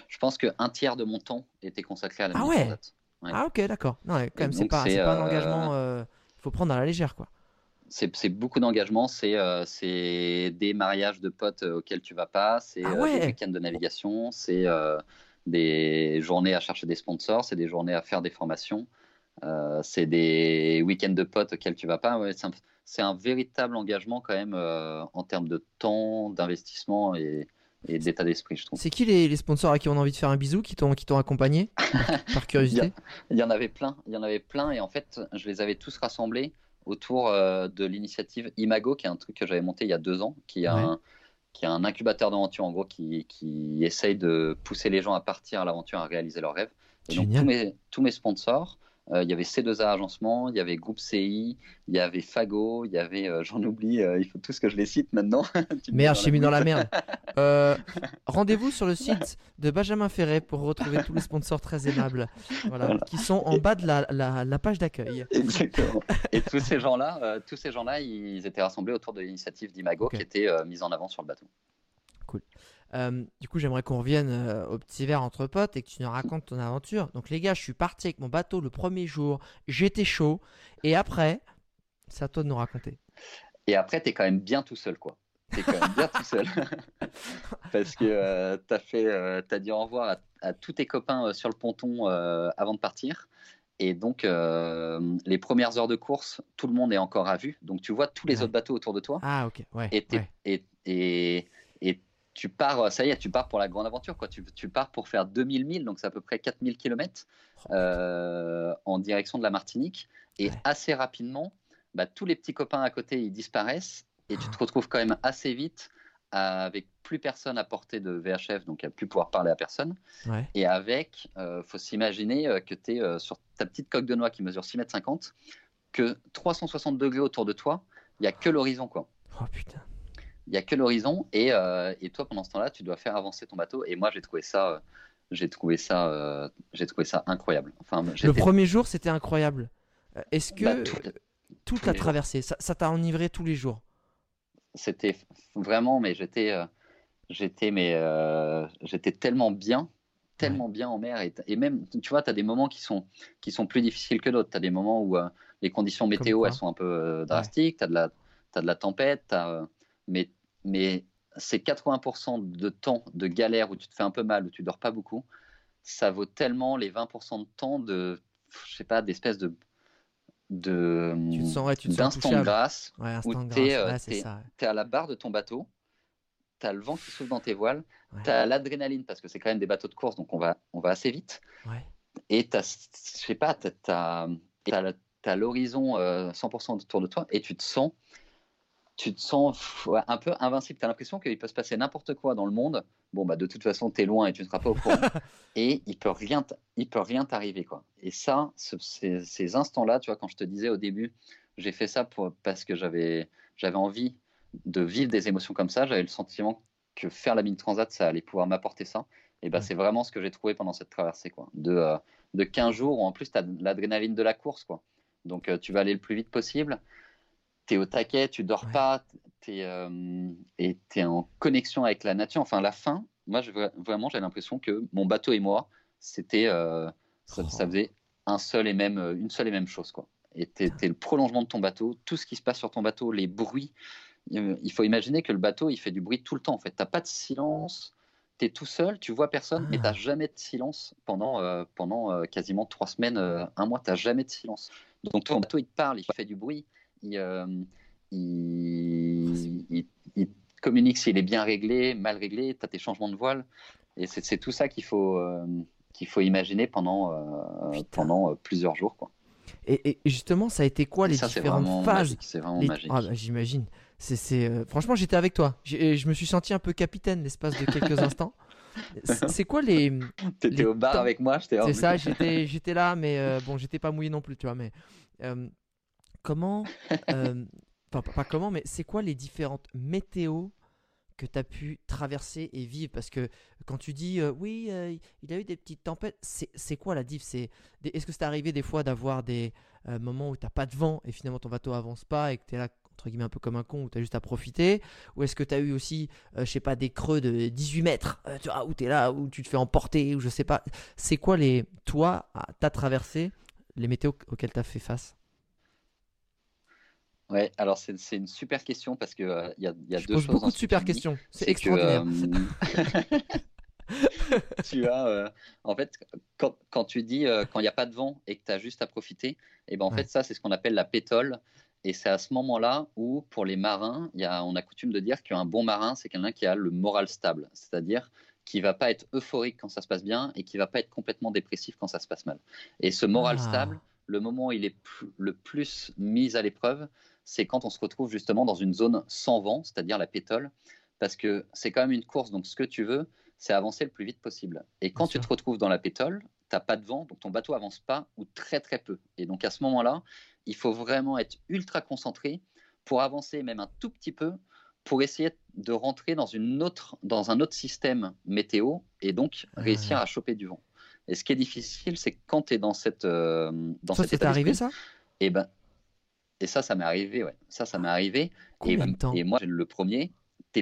Je pense qu'un tiers de mon temps était consacré à la Ah ouais? Ah, ok, d'accord. Non, ouais, quand même, c'est pas, pas un euh, engagement. euh, faut prendre à la légère, quoi. C'est beaucoup d'engagement, c'est euh, c'est des mariages de potes auxquels tu vas pas, c'est Ah euh, ouais. des week-ends de navigation, c'est des journées à chercher des sponsors, c'est des journées à faire des formations, euh, c'est des week-ends de potes auxquels tu vas pas. Ouais, c'est un, véritable engagement quand même euh, en termes de temps, d'investissement et, et d'état d'esprit, je trouve. C'est qui les, les sponsors à qui on a envie de faire un bisou, qui t'ont qui t'ont accompagné par, par <laughs> curiosité? Il y en avait plein, il y en avait plein, et en fait, je les avais tous rassemblés autour euh, de l'initiative Imago, qui est un truc que j'avais monté il y a deux ans, qui est, Ouais. un, qui est un incubateur d'aventure, en gros, qui, qui essaye de pousser les gens à partir à l'aventure, à réaliser leurs rêves. Et donc, Génial. tous mes, tous mes sponsors, euh, il y avait C2A Agencement, il y avait Groupe CI, il y avait Fago, il y avait, euh, j'en oublie, euh, il faut tous que je les cite maintenant. <laughs> Merde, dans j'ai mis dans la merde. <laughs> Rendez-vous sur le site de Benjamin Ferret pour retrouver tous les sponsors très aimables, voilà, Voilà. qui sont en bas de la, la- la page d'accueil. Exactement. <laughs> Et tous ces gens-là, tous ces gens-là, ils étaient rassemblés autour de l'initiative d'Imago Ok. qui était mise en avant sur le bateau. Euh, du coup, j'aimerais qu'on revienne euh, au petit verre entre potes et que tu nous racontes ton aventure. Donc, les gars, je suis parti avec mon bateau le premier jour, j'étais chaud, et après, c'est à toi de nous raconter. Et après, tu es quand même bien tout seul, quoi. Tu es quand même bien tout seul. <laughs> Parce que tu as, fait, euh, t'as dit au revoir à, à tous tes copains euh, sur le ponton euh, avant de partir. Et donc, euh, les premières heures de course, tout le monde est encore à vue. Donc, tu vois tous les Ouais. autres bateaux autour de toi. Ah, ok, ouais. et, t'es- ouais. et, et, et tu pars, ça y est, tu pars pour la grande aventure. Quoi. Tu, tu pars pour faire 2000 milles, donc c'est à peu près 4000 km Oh, euh, en direction de la Martinique. Et Ouais. assez rapidement, bah, tous les petits copains à côté, ils disparaissent. Et tu te retrouves quand même assez vite avec plus personne à portée de VHF, donc à plus pouvoir parler à personne. ouais. Et avec, euh, faut s'imaginer euh, que tu es sur ta petite coque de noix qui mesure 6 mètres 50, que 360 degrés autour de toi, il n'y a que l'horizon. quoi. Oh putain. Il n'y a que l'horizon et, euh, et toi pendant ce temps-là tu dois faire avancer ton bateau. Et moi j'ai trouvé ça euh, j'ai trouvé ça euh, j'ai trouvé ça incroyable. Enfin Le premier jour, c'était incroyable. Est-ce que bah, tout- toute la jours. traversée, ça t'a enivré tous les jours? C'était vraiment mais j'étais j'étais mais j'étais tellement bien tellement bien en mer. Et, et même tu vois tu as des moments qui sont qui sont plus difficiles que d'autres. Tu as des moments où les conditions météo elles sont un peu drastiques. Tu as de la t'as de la tempête euh, mais mais ces 80% de temps de galère où tu te fais un peu mal où tu dors pas beaucoup ça vaut tellement les 20% de temps de je sais pas d'espèces de de ouais, d'instant de touchable. grâce Ouais, où instant de t'es, grâce. euh, Ouais, ouais. tu es à la barre de ton bateau, tu as le vent qui souffle dans tes voiles, tu as l'adrénaline parce que c'est quand même des bateaux de course, donc on va, on va assez vite. Et tu as, je sais pas, tu as, l'horizon euh, 100% autour de toi et tu te sens, tu te sens un peu invincible. Tu as l'impression qu'il peut se passer n'importe quoi dans le monde. Bon, bah, de toute façon, tu es loin et tu ne seras pas au courant. <laughs> et il peut rien, il peut rien t'arriver. quoi. Et ça, ce- ces, ces instants-là, tu vois, quand je te disais au début, j'ai fait ça pour, parce que j'avais j'avais envie de vivre des émotions comme ça. J'avais le sentiment que faire la mini transat, ça allait pouvoir m'apporter ça. Et bah, Ouais. c'est vraiment ce que j'ai trouvé pendant cette traversée, quoi. De, euh, de 15 jours où en plus, tu as l'adrénaline de la course, quoi. Donc, euh, tu vas aller le plus vite possible. Es au taquet, tu dors Ouais. pas, euh, tu es en connexion avec la nature. Enfin, la fin, moi, je, vraiment, j'ai l'impression que mon bateau et moi, c'était, euh, ça, Oh. ça faisait un seul et même, euh, une seule et même chose. Quoi. Et tu es, le prolongement de ton bateau, tout ce qui se passe sur ton bateau, les bruits. Euh, Il faut imaginer que le bateau, il fait du bruit tout le temps. En fait, tu pas de silence. Tu es tout seul, tu vois personne, mais Ah. tu jamais de silence pendant, euh, pendant euh, quasiment trois semaines, euh, un mois, tu jamais de silence. Donc ton bateau, il te parle, il fait du bruit, il, euh, il, il- il communique s'il est bien réglé, mal réglé, tu as tes changements de voile. Et c'est tout ça qu'il faut, euh, qu'il faut imaginer pendant, euh, pendant euh, plusieurs jours. Quoi. Et, et justement, ça a été quoi Et les ça, différentes phases. C'est vraiment Les- magique. Ah bah, J'imagine. C'est, Franchement, j'étais avec toi. Je me suis senti un peu capitaine l'espace de quelques <laughs> instants. C'est quoi les. T'étais les au bar avec moi, j'étais C'est ça, j'étais, <laughs> j'étais là, mais euh, bon, j'étais pas mouillé non plus, tu vois. Mais euh, comment. euh, Enfin, pas, comment, mais c'est quoi les différentes météos que tu as pu traverser et vivre? Parce que quand tu dis euh, oui, euh, il y a eu des petites tempêtes, c'est, quoi la diff? Est-ce que c'est arrivé des fois d'avoir des euh, moments où tu pas de vent et finalement ton bateau avance pas et que tu là entre guillemets un peu comme un con où tu as juste à profiter? Ou est-ce que tu as eu aussi, euh, je sais pas, des creux de 18 mètres tu vois, où tu es là, où tu te fais emporter, ou je sais pas C'est quoi les. Toi, ah, t'as traversé les météos auxquelles tu as fait face? Ouais, alors c'est c'est une super question parce que euh, il y a, y a Je deux pose choses. beaucoup de super questions. C'est extraordinaire. euh, <laughs> tu as, euh, en fait, quand, quand tu dis euh, quand il n'y a pas de vent et que tu as juste à profiter, et ben en Ouais. fait, ça, c'est ce qu'on appelle la pétole. Et c'est à ce moment-là où, pour les marins, y a, on a coutume de dire qu'un bon marin, c'est quelqu'un qui a le moral stable, c'est-à-dire qui va pas être euphorique quand ça se passe bien et qui va pas être complètement dépressif quand ça se passe mal. Et ce moral Ah. stable, le moment où il est le plus mis à l'épreuve, c'est quand on se retrouve justement dans une zone sans vent, c'est-à-dire la pétole, parce que c'est quand même une course, donc ce que tu veux, c'est avancer le plus vite possible. Et quand Bien tu sûr. te retrouves dans la pétole, t'as pas de vent, donc ton bateau avance pas ou très très peu. Et donc à ce moment-là, il faut vraiment être ultra concentré pour avancer même un tout petit peu, pour essayer de rentrer dans, une autre, dans un autre système météo et donc Ah. réussir à choper du vent. Et ce qui est difficile, c'est quand tu es dans cette euh, dans cet c'est arrivé ça? et ben et ça, ça m'est arrivé, ouais. Ça, ça m'est arrivé. Et, de temps et moi, le premier, tu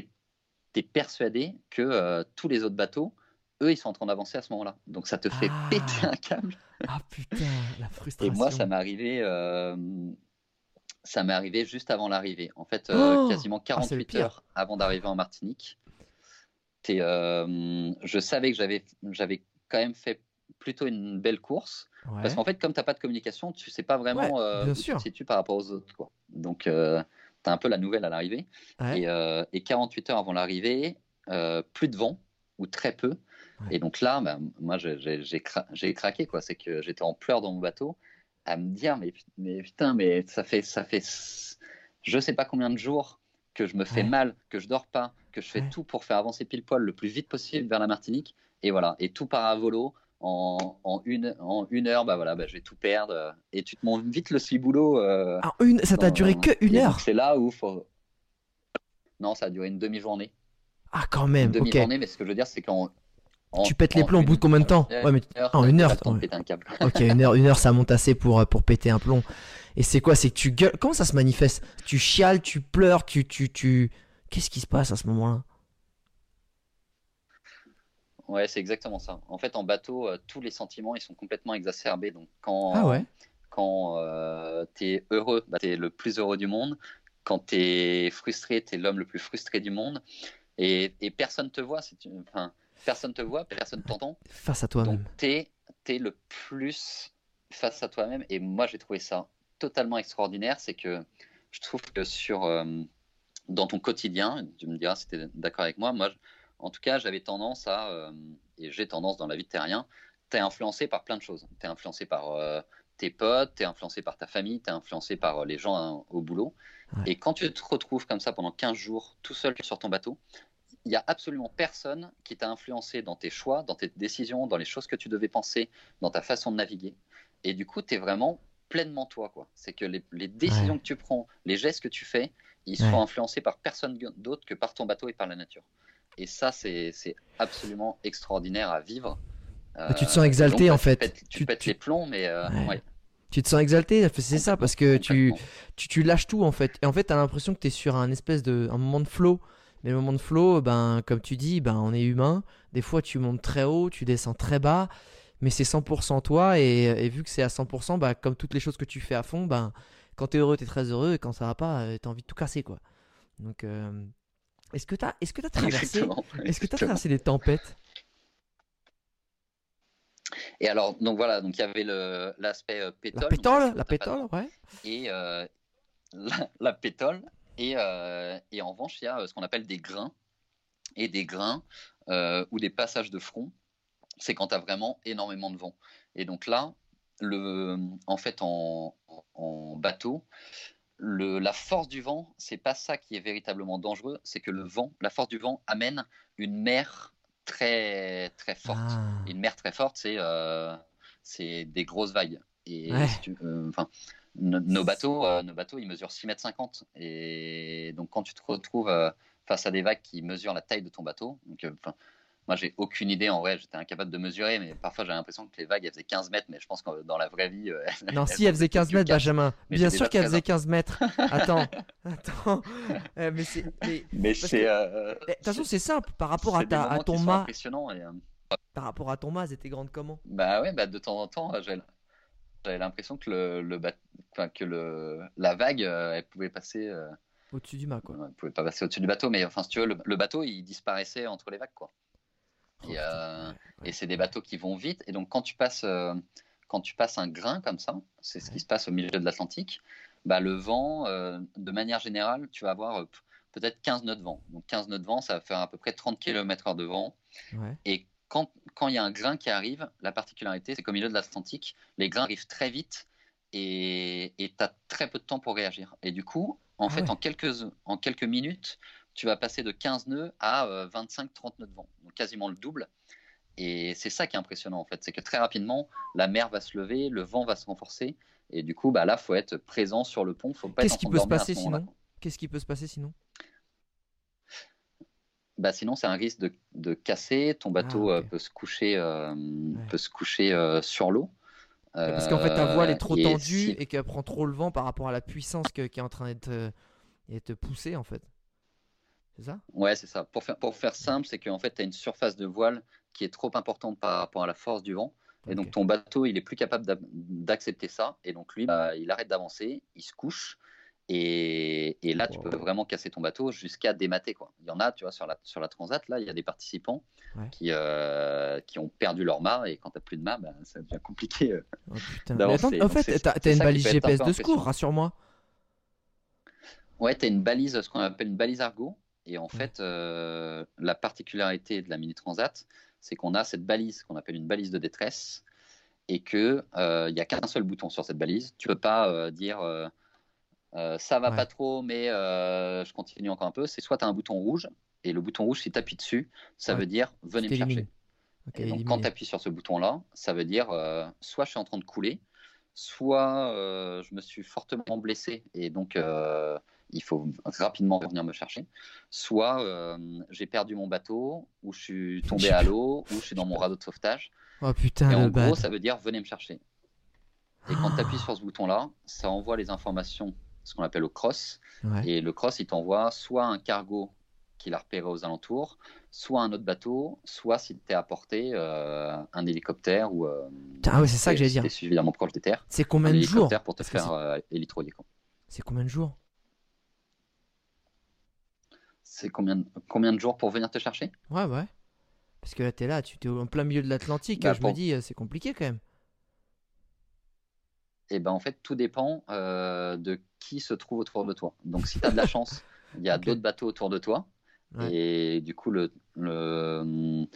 es, persuadé que euh, tous les autres bateaux, eux, ils sont en train d'avancer à ce moment-là. Donc ça te fait Ah. péter un câble. Ah putain, la <laughs> Et frustration. moi, ça m'est arrivé, euh, ça m'est arrivé juste avant l'arrivée. En fait, euh, Oh quasiment Ah, c'est le 48 pire. heures avant d'arriver en Martinique. T'es, je savais que j'avais, j'avais quand même fait plutôt une belle course. Ouais. Parce qu'en fait, comme tu n'as pas de communication, tu sais pas vraiment Ouais, euh, où tu te situes par rapport aux autres. Quoi. Donc, tu as un peu la nouvelle à l'arrivée. Ouais. Et, euh, et 48 heures avant l'arrivée, euh, plus de vent, ou très peu. Et donc là, bah, moi, j'ai- j'ai j'ai cra- j'ai craqué. quoi. C'est que j'étais en pleurs dans mon bateau, à me dire, mais, mais putain, mais ça fait, ça fait je sais pas combien de jours que je me fais Ouais. mal, que je dors pas, que je fais Ouais. tout pour faire avancer pile poil le plus vite possible vers la Martinique. Et voilà, et tout part à volo. En, en une, en une heure, bah voilà, bah, je vais tout perdre. euh, Et tu te montes vite le ciboulot. euh, Ah, une... Ça t'a duré que une heure C'est là où faut. Non, ça a duré une demi-journée. Ah, quand Une même, ok. demi-journée, mais ce que je veux dire, c'est qu'en. en- Tu pètes les plombs au bout de une combien de temps Ouais, mais en t'as une heure, ouais. un câble. <laughs> Ok, une heure, une heure, ça monte assez pour, euh, pour péter un plomb. Et c'est quoi C'est que tu gueules. Comment ça se manifeste? Tu chiales, tu pleures, tu, tu, tu. Qu'est-ce qui se passe à ce moment-là? Ouais, c'est exactement ça. En fait, en bateau, euh, tous les sentiments, ils sont complètement exacerbés. Donc, quand, Ah ouais quand tu es heureux, bah, tu es le plus heureux du monde. Quand tu es frustré, tu es l'homme le plus frustré du monde. Et, et personne te voit. Enfin, personne te voit, personne t'entend. Face à Donc, toi-même. tu es, le plus face à toi-même. Et moi, j'ai trouvé ça totalement extraordinaire. C'est que je trouve que sur, euh, dans ton quotidien, tu me diras si tu es d'accord avec moi, moi, je- en tout cas, j'avais tendance à, euh, et j'ai tendance dans la vie de terrien, tu es influencé par plein de choses. Tu es influencé par euh, tes potes, tu es influencé par ta famille, tu es influencé par euh, les gens hein, au boulot. Ouais. Et quand tu te retrouves comme ça pendant 15 jours tout seul sur ton bateau, il n'y a absolument personne qui t'a influencé dans tes choix, dans tes décisions, dans les choses que tu devais penser, dans ta façon de naviguer. Et du coup, tu es vraiment pleinement toi. quoi. C'est que les, les décisions Ouais. que tu prends, les gestes que tu fais, ils Ouais. sont influencés par personne d'autre que par ton bateau et par la nature. Et ça, c'est c'est absolument extraordinaire à vivre. Bah, tu te Euh, sens exalté, donc, en fait. Tu pètes, tu Tu- pètes tu- les plombs, mais euh, Ouais. ouais. Tu te sens exalté, c'est ça, parce que tu, tu, tu lâches tout en fait. Et en fait, t'as l'impression que t'es sur un espèce de un moment de flow. Mais le moment de flow, ben, comme tu dis, ben, on est humain. Des fois, tu montes très haut, tu descends très bas. Mais c'est 100% toi. Et, et vu que c'est à 100%, bah, comme toutes les choses que tu fais à fond, ben, quand t'es heureux, t'es très heureux. Et quand ça va pas, euh, t'as envie de tout casser, quoi. Donc, euh, est-ce que est-ce traversé, Exactement. est-ce que traversé des tempêtes? Et alors, donc voilà, donc il y avait l'aspect euh, pétole. La pétole, ça, la pétole, ouais. Et euh, <laughs> la, la pétole. Et, euh, et en revanche, il y a euh, ce qu'on appelle des grains. Et des grains euh, ou des passages de front, c'est quand tu as vraiment énormément de vent. Et donc là, le, en fait, en, en bateau, le, la force du vent, c'est pas ça qui est véritablement dangereux, c'est que le vent, la force du vent amène une mer très très forte. Ah. Une mer très forte, c'est euh, c'est des grosses vagues. Et Ouais. si tu- euh, enfin, no- nos bateaux, euh, nos bateaux, ils mesurent 6 mètres 50. Et donc quand tu te retrouves face à des vagues qui mesurent la taille de ton bateau, donc enfin, moi j'ai aucune idée en vrai, j'étais incapable de mesurer, mais parfois j'ai l'impression que les vagues elles faisaient 15 mètres, mais je pense que dans la vraie vie, euh, Non, elles si, elle en faisait 15 que mètres. Benjamin. Mais Bien sûr déjà qu'elle très faisait 15 mètres. <laughs> Attends, attends. Euh, mais c'est. mais- c'est. euh, mais, De toute façon, c'est simple. Par rapport à, ta, à ton mât, et, euh, par rapport à ton mât, elle était grande comment? Bah ouais, bah de temps en temps, j'avais j'avais l'impression que le, le bat- enfin, que le la vague, euh, elle pouvait passer, euh, Au-dessus du mât, quoi. elle pouvait pas passer au-dessus du bateau, mais enfin si tu veux, le, le bateau il disparaissait entre les vagues quoi. Et, euh, ouais, ouais. Et c'est des bateaux qui vont vite, et donc quand tu passes euh, quand tu passes un grain comme ça, c'est ce qui se passe au milieu de l'Atlantique, bah le vent, euh, de manière générale, tu vas avoir peut-être 15 nœuds de vent. Donc 15 nœuds de vent, ça va faire à peu près 30 km/h de vent. Ouais. Et quand quand il y a un grain qui arrive, la particularité, c'est qu'au milieu de l'Atlantique, les grains arrivent très vite et tu as très peu de temps pour réagir. Et du coup, en Ah fait, ouais. en, quelques, en quelques minutes, tu vas passer de 15 nœuds à 25-30 nœuds de vent, donc quasiment le double. Et c'est ça qui est impressionnant, en fait, c'est que très rapidement, la mer va se lever, le vent va se renforcer, et du coup, bah, là, faut être présent sur le pont, faut pas Qu'est-ce qui peut se passer sinon? Qu'est-ce qui peut se passer sinon? Bah sinon c'est un risque de, de casser. Ton bateau Ah, euh, peut se coucher, euh, peut se coucher euh, sur l'eau. Parce qu'en fait, ta voile est trop Euh, tendue si- et qu'elle prend trop le vent par rapport à la puissance que- qui est en train euh, d'être poussée, en fait. C'est ça? Ouais, c'est ça. Pour faire, pour faire simple, c'est qu'en fait, tu as une surface de voile qui est trop importante par rapport à la force du vent. Et donc, ton bateau, il est plus capable d'accepter ça. Et donc, lui, bah, il arrête d'avancer, il se couche. Et, et là, tu peux vraiment casser ton bateau jusqu'à démater. Quoi. Il y en a, tu vois, sur la, sur la Transat, là, il y a des participants Ouais. qui, euh, qui ont perdu leur mât. Et quand tu n'as plus de mât, bah, ça devient compliqué. euh. Oh. <laughs> Mais attends, en fait, c'est t'as une balise un GPS de secours, rassure-moi. Ouais, tu as une balise, ce qu'on appelle une balise Argo. Et en Ouais. fait, euh, la particularité de la Mini Transat, c'est qu'on a cette balise qu'on appelle une balise de détresse et qu'il n'y a qu'un seul bouton sur cette balise. Tu peux pas euh, dire euh, euh, ça va Ouais. pas trop, mais euh, je continue encore un peu. C'est soit tu as un bouton rouge et le bouton rouge, si tu appuies dessus, ça Ouais. veut dire venez me chercher. Et donc, quand tu appuies sur ce bouton-là, ça veut dire euh, soit je suis en train de couler, soit euh, je me suis fortement blessé et donc euh, il faut rapidement venir me chercher, soit euh, j'ai perdu mon bateau, ou je suis tombé à l'eau, ou je suis dans mon radeau de sauvetage. Oh putain, Et en gros, bad. ça veut dire venez me chercher. Et quand tu appuies sur ce bouton-là, ça envoie les informations, ce qu'on appelle au cross. Ouais. Et le cross, il t'envoie soit un cargo qu'il a repéré aux alentours, soit un autre bateau, soit si tu es à portée, euh, un hélicoptère ou. euh, ah ouais, c'est ça que j'allais dire. suffisamment proche des terres. C'est combien de jours hélicoptère pour te Parce faire euh. C'est combien de jours C'est combien, de- combien de jours pour venir te chercher? Ouais, ouais. Parce que là, t'es là, tu t'es en plein milieu de l'Atlantique. Bah, je pour- me dis, euh, c'est compliqué quand même. Et ben en fait, tout dépend euh, de qui se trouve autour de toi. Donc si tu as de la <laughs> chance, il y a d'autres bateaux autour de toi. Ouais. Et du coup, le, le,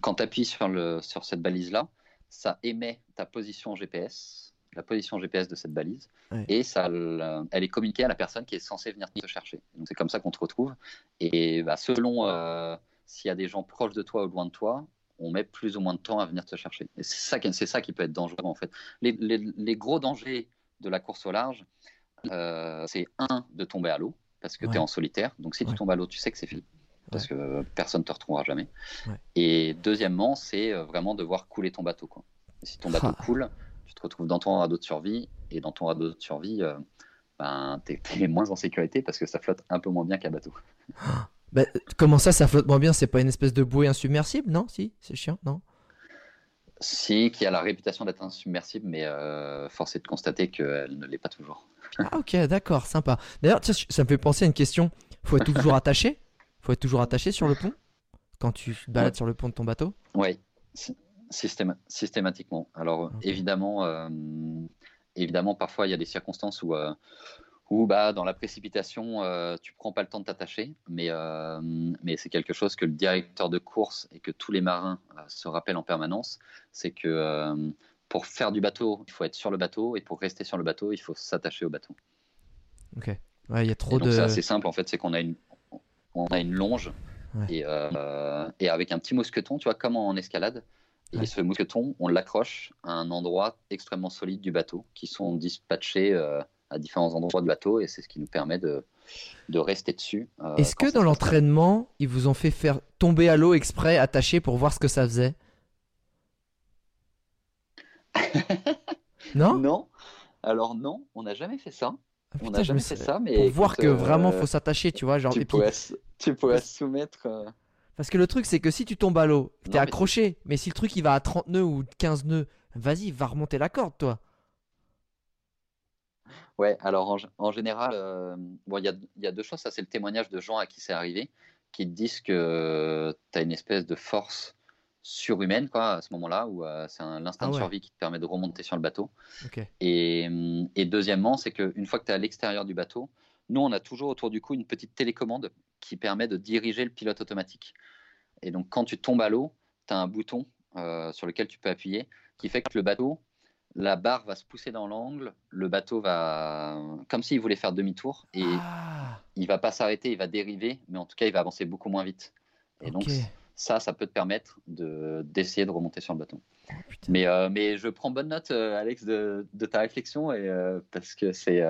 quand tu appuies sur, le, sur cette balise-là, ça émet ta position GPS, la position GPS de cette balise, Ouais. et ça, le- elle est communiquée à la personne qui est censée venir te chercher. Donc c'est comme ça qu'on te retrouve. Et bah, selon euh, s'il y a des gens proches de toi ou loin de toi, on met plus ou moins de temps à venir te chercher. Et c'est ça, qui- c'est ça qui peut être dangereux en fait. Les, les- les gros dangers de la course au large, euh, c'est un de tomber à l'eau parce que tu es en solitaire. Donc si Ouais. tu tombes à l'eau, tu sais que c'est fini parce que personne ne te retrouvera jamais. Et deuxièmement, c'est euh, vraiment de voir couler ton bateau. Quoi. Et si ton bateau Ah. coule, tu te retrouves dans ton radeau de survie, et dans ton radeau de survie, euh, ben, tu es, <laughs> moins en sécurité parce que ça flotte un peu moins bien qu'un bateau. <gasps> Bah, comment ça, ça flotte moins bien? C'est pas une espèce de bouée insubmersible? Non? Si? C'est chiant, non? Si, qui a la réputation d'être insubmersible, mais euh, force est de constater qu'elle ne l'est pas toujours. Ah ok, d'accord, sympa. D'ailleurs, ça me fait penser à une question. Faut être toujours <laughs> attaché? Faut être toujours attaché sur le pont? Quand tu te balades sur le pont de ton bateau? Oui, systéma- systématiquement. Alors évidemment, euh, évidemment, parfois il y a des circonstances où, euh, où bah, dans la précipitation, euh, tu prends pas le temps de t'attacher, mais, euh, mais c'est quelque chose que le directeur de course et que tous les marins se rappellent en permanence, c'est que pour faire du bateau, il faut être sur le bateau, et pour rester sur le bateau, il faut s'attacher au bateau. Ok. Ouais, il y a trop de. c'est assez simple en fait, c'est qu'on a une, on a une longe Ouais. et, euh, et avec un petit mousqueton, tu vois, comme en escalade. Et Ouais. ce mousqueton, on l'accroche à un endroit extrêmement solide du bateau, qui sont dispatchés euh, à différents endroits du bateau, et c'est ce qui nous permet de, de rester dessus. euh, Est-ce que dans l'entraînement, ils vous ont fait faire tomber à l'eau exprès, attaché pour voir ce que ça faisait Non <laughs> Non. Alors non, on n'a jamais fait ça. Ah, on n'a jamais fait ça, mais Pour voir que euh, vraiment faut s'attacher, tu vois. Genre, tu, pourrais, tu pourrais soumettre. Parce que le truc, c'est que si tu tombes à l'eau, t'es mais accroché. Mais si le truc il va à 30 nœuds ou 15 nœuds, vas-y, va remonter la corde, toi. Ouais, alors en, général, euh, bon, il y a, il y a deux choses. Ça, c'est le témoignage de gens à qui c'est arrivé, qui te disent que tu as une espèce de force surhumaine quoi, à ce moment-là, où euh, c'est l'instinct Ah de survie qui te permet de remonter sur le bateau. Ok. Et, hum, et deuxièmement, c'est qu'une fois que tu es à l'extérieur du bateau, nous, on a toujours autour du cou une petite télécommande qui permet de diriger le pilote automatique. Et donc, quand tu tombes à l'eau, tu as un bouton euh, sur lequel tu peux appuyer qui fait que le bateau, la barre va se pousser dans l'angle, le bateau va. comme s'il voulait faire demi-tour, et Ah, il va pas s'arrêter, il va dériver, mais en tout cas, il va avancer beaucoup moins vite. Et donc, ça, ça peut te permettre de- d'essayer de remonter sur le bateau. Oh. Mais, euh, mais je prends bonne note, euh, Alex, de, de ta réflexion, et, parce que c'est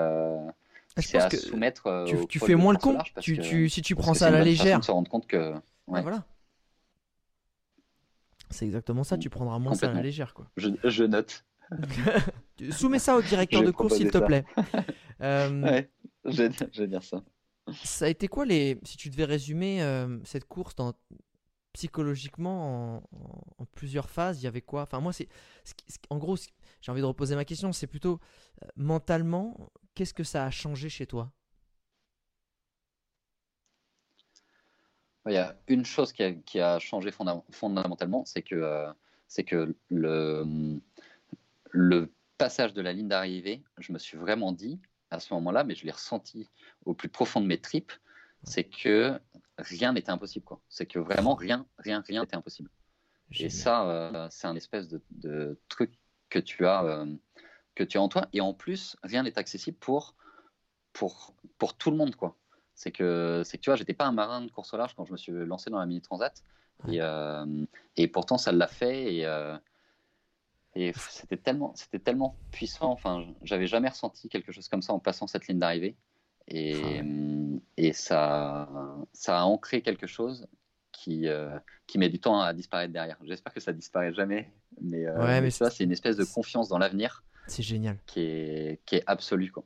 je pense à que soumettre. euh, tu, fais moins le con. Tu, tu- si tu prends ça à la légère. se rendre compte que. Ah, Ouais, voilà. C'est exactement ça, tu prendras moins ça à la légère, quoi. je, je note. <laughs> Soumets ça au directeur Je de course, s'il te plaît. <laughs> Euh, Ouais, je, vais- je vais dire ça. Ça a été quoi les. Si tu devais résumer euh, cette course dans, psychologiquement en, en- plusieurs phases, il y avait quoi? Enfin, moi, c'est. En gros, j'ai envie de reposer ma question, c'est plutôt euh, mentalement, qu'est-ce que ça a changé chez toi? Il y a une chose qui a, qui a changé fonda- fondamentalement, c'est que, euh, c'est que le, le passage de la ligne d'arrivée, je me suis vraiment dit à ce moment-là, mais je l'ai ressenti au plus profond de mes tripes, c'est que rien n'était impossible. quoi. C'est que vraiment rien, rien, rien n'était impossible. Et ça, euh, c'est un espèce de, de truc que tu as, euh, que tu as en toi. Et en plus, rien n'est accessible pour, pour, pour tout le monde, quoi. C'est que, c'est que tu vois, j'étais pas un marin de course au large quand je me suis lancé dans la mini transat, et, euh, et pourtant ça l'a fait. Et, euh, et c'était tellement, c'était tellement puissant. Enfin, j'avais jamais ressenti quelque chose comme ça en passant cette ligne d'arrivée. Et, et ça, ça a ancré quelque chose qui, euh, qui met du temps à disparaître derrière. J'espère que ça disparaît jamais, mais, euh, Ouais, mais mais ça, c'est une espèce de confiance dans l'avenir C'est génial. qui est, qui est absolue. Quoi.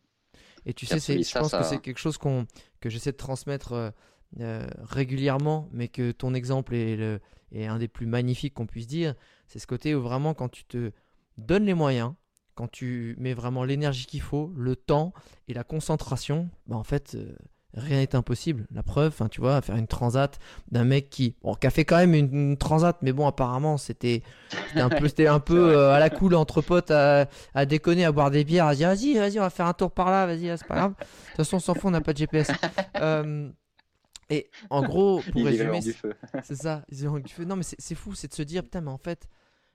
Et tu sais, je Ça, pense que c'est quelque chose qu'on, que j'essaie de transmettre euh, régulièrement, mais que ton exemple est, le, est un des plus magnifiques qu'on puisse dire. C'est ce côté où vraiment, quand tu te donnes les moyens, quand tu mets vraiment l'énergie qu'il faut, le temps et la concentration, bah en fait, rien n'est impossible. La preuve, tu vois, faire une transat d'un mec qui, bon, qui a fait quand même une, une transat, mais bon, apparemment, c'était un peu, c'était un <laughs> peu euh, à la cool entre potes à, à déconner, à boire des bières, à dire vas-y, vas-y, on va faire un tour par là, vas-y, c'est pas grave. De toute façon, on s'en fout, on n'a pas de GPS. Euh, et en gros, pour Il résumer, c'est ça. Ils ont du feu. Non, mais c'est fou, c'est de se dire, putain, mais en fait,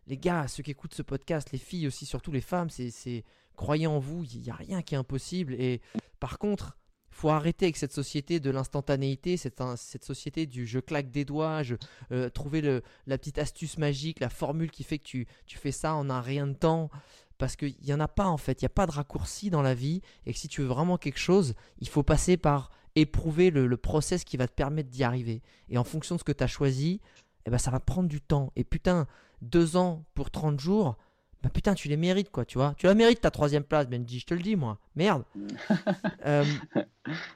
les gars, ceux qui écoutent ce podcast, les filles aussi, surtout les femmes, c'est, c'est croyez en vous, il n'y a rien qui est impossible. Et par contre, faut arrêter avec cette société de l'instantanéité, cette, un- cette société du je claque des doigts, je euh, trouver le, la petite astuce magique, la formule qui fait que tu, tu fais ça en un rien de temps. Parce qu'il n'y en a pas en fait, il n'y a pas de raccourci dans la vie. Et que si tu veux vraiment quelque chose, il faut passer par éprouver le, le process qui va te permettre d'y arriver. Et en fonction de ce que tu as choisi, eh ben, ça va prendre du temps. Et putain, deux ans pour 30 jours, bah putain, tu les mérites, quoi, tu vois. Tu la mérites ta troisième place, Benji, je te le dis, moi. Merde. <laughs> Euh,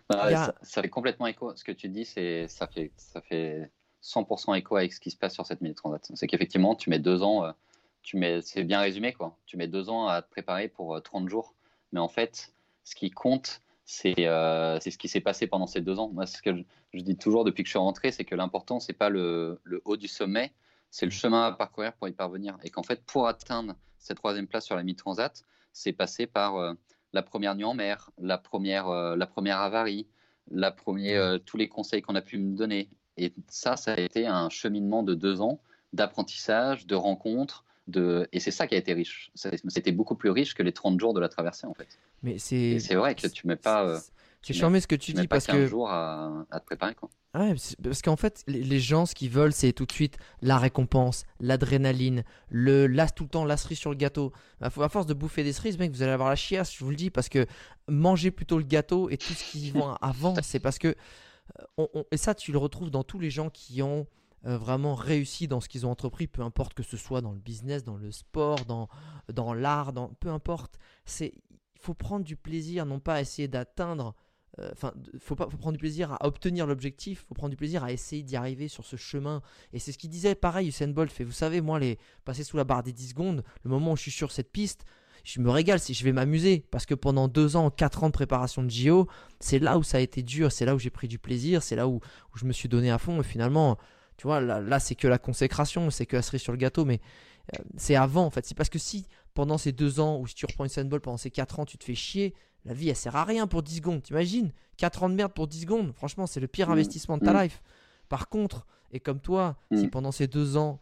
Bah a- ça, ça fait complètement écho. Ce que tu dis, c'est ça fait ça fait 100% écho avec ce qui se passe sur cette mini transat. C'est qu'effectivement, tu mets deux ans, euh, tu mets, c'est bien résumé quoi. Tu mets deux ans à te préparer pour euh, 30 jours, mais en fait, ce qui compte, c'est euh, ce qui s'est passé pendant ces deux ans. Moi, ce que je, je dis toujours depuis que je suis rentré, c'est que l'important, c'est pas le, le haut du sommet, c'est le chemin à parcourir pour y parvenir. Et qu'en fait, pour atteindre cette troisième place sur la mini transat, c'est passé par euh, la première nuit en mer, la première, euh, la première avarie, la première, euh, tous les conseils qu'on a pu me donner. Et ça, ça a été un cheminement de deux ans d'apprentissage, de rencontres, de... et c'est ça qui a été riche. C'était beaucoup plus riche que les 30 jours de la traversée, en fait. mais c'est. Vrai que tu mets pas, C'est charmé ce que tu, dis pas parce 15 que. jours à, à te préparer, quoi. Ouais, parce qu'en fait, les, gens, ce qu'ils veulent, c'est tout de suite la récompense, l'adrénaline, le là tout le temps la cerise sur le gâteau. À fo- à force de bouffer des cerises, mec, vous allez avoir la chiasse, je vous le dis, parce que manger plutôt le gâteau et tout ce qui vont <laughs> avant, c'est parce que euh, on- on- et ça, tu le retrouves dans tous les gens qui ont euh, vraiment réussi dans ce qu'ils ont entrepris, peu importe que ce soit dans le business, dans le sport, dans dans l'art, dans peu importe. C'est il faut prendre du plaisir, non pas essayer d'atteindre Enfin, il faut pas prendre du plaisir à obtenir l'objectif, faut prendre du plaisir à essayer d'y arriver sur ce chemin. Et c'est ce qu'il disait, pareil, Usain Bolt fait. Vous savez, moi, les passer sous la barre des 10 secondes, le moment où je suis sur cette piste, je me régale, si je vais m'amuser. Parce que pendant 2 ans, 4 ans de préparation de JO, c'est là où ça a été dur, c'est là où j'ai pris du plaisir, c'est là où, je me suis donné à fond. Et finalement, tu vois, là, c'est que la consécration, c'est que la cerise sur le gâteau, mais euh, c'est avant en fait. C'est parce que si pendant ces 2 ans, ou si tu reprends Usain Bolt pendant ces 4 ans, tu te fais chier, la vie elle sert à rien pour 10 secondes, t'imagines? 4 ans de merde pour 10 secondes, franchement c'est le pire Mm. investissement de ta Mm. life. Par contre, et comme toi, si Mm. pendant ces 2 ans,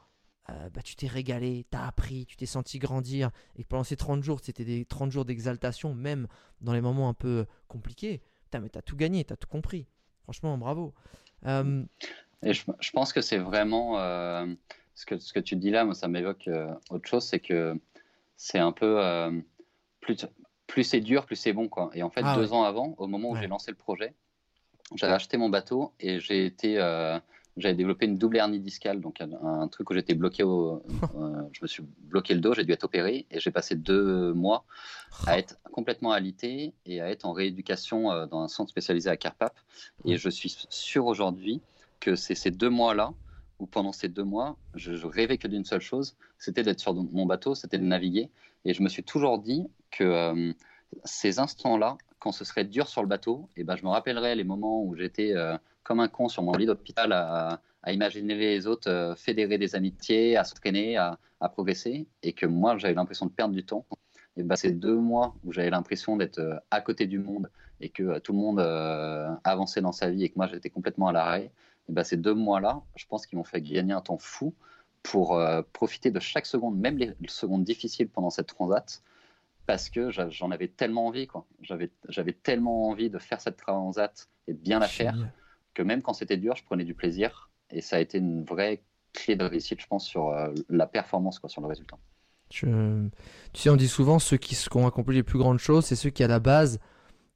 euh, bah, tu t'es régalé, t'as appris, tu t'es senti grandir, et que pendant ces 30 jours, c'était des 30 jours d'exaltation, même dans les moments un peu compliqués, putain mais t'as tout gagné, t'as tout compris. Franchement, bravo. Euh, Et je, je pense que c'est vraiment euh, ce, que, ce que tu dis là, moi ça m'évoque euh, autre chose, c'est que c'est un peu plus, plus c'est dur, plus c'est bon quoi. Et en fait, Ah deux ouais. ans avant, au moment où Ouais. j'ai lancé le projet, j'avais acheté mon bateau et j'ai été, euh, j'avais développé une double hernie discale, donc un, un truc où j'étais bloqué au, <laughs> euh, je me suis bloqué le dos, j'ai dû être opéré et j'ai passé deux mois à être complètement alité et à être en rééducation euh, dans un centre spécialisé à Carpap. Et je suis sûr aujourd'hui que c'est ces deux mois-là où pendant ces deux mois, je, je rêvais que d'une seule chose, c'était d'être sur mon bateau, c'était de naviguer. Et je me suis toujours dit que euh, ces instants-là, quand ce serait dur sur le bateau, et ben, je me rappellerai les moments où j'étais euh, comme un con sur mon lit d'hôpital à, imaginer les autres euh, fédérer des amitiés, à s'entraîner, à, progresser, et que moi, j'avais l'impression de perdre du temps. Et ben, ces deux mois où j'avais l'impression d'être à côté du monde et que tout le monde avançait dans sa vie et que moi, j'étais complètement à l'arrêt, et ben, ces deux mois-là, je pense qu'ils m'ont fait gagner un temps fou pour profiter de chaque seconde, même les secondes difficiles pendant cette transat, parce que j'en avais tellement envie, quoi. J'avais, tellement envie de faire cette transat et de bien la faire, que même quand c'était dur, je prenais du plaisir, et ça a été une vraie clé de réussite, je pense, sur euh, la performance, quoi, sur le résultat. Je- Tu sais, on dit souvent ceux qui, ont accompli les plus grandes choses, c'est ceux qui à la base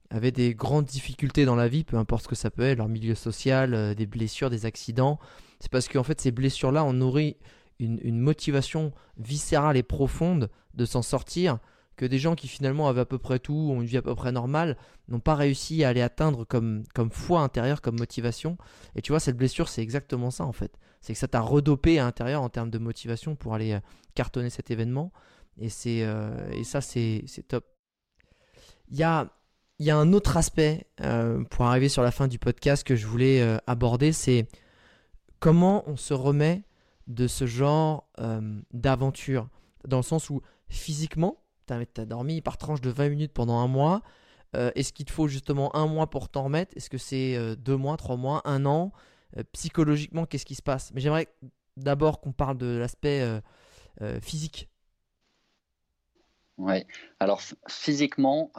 avaient des grandes difficultés dans la vie, peu importe ce que ça peut être, leur milieu social, euh, des blessures, des accidents. C'est parce qu'en fait, ces blessures-là ont nourri une, une motivation viscérale et profonde de s'en sortir que des gens qui finalement avaient à peu près tout, ont une vie à peu près normale, n'ont pas réussi à aller atteindre comme, comme foi intérieure, comme motivation. Et tu vois, cette blessure, c'est exactement ça en fait. C'est que ça t'a redopé à l'intérieur en termes de motivation pour aller euh, cartonner cet événement. Et, euh, et ça, c'est, top. Il y a, y a un autre aspect euh, pour arriver sur la fin du podcast que je voulais aborder, c'est comment on se remet de ce genre d'aventure. Dans le sens où physiquement, tu as dormi par tranche de 20 minutes pendant un mois. Euh, est-ce qu'il te faut justement un mois pour t'en remettre? Est-ce que c'est euh, deux mois, trois mois, un an? Euh, Psychologiquement, qu'est-ce qui se passe? Mais j'aimerais d'abord qu'on parle de l'aspect physique. Ouais. Alors physiquement,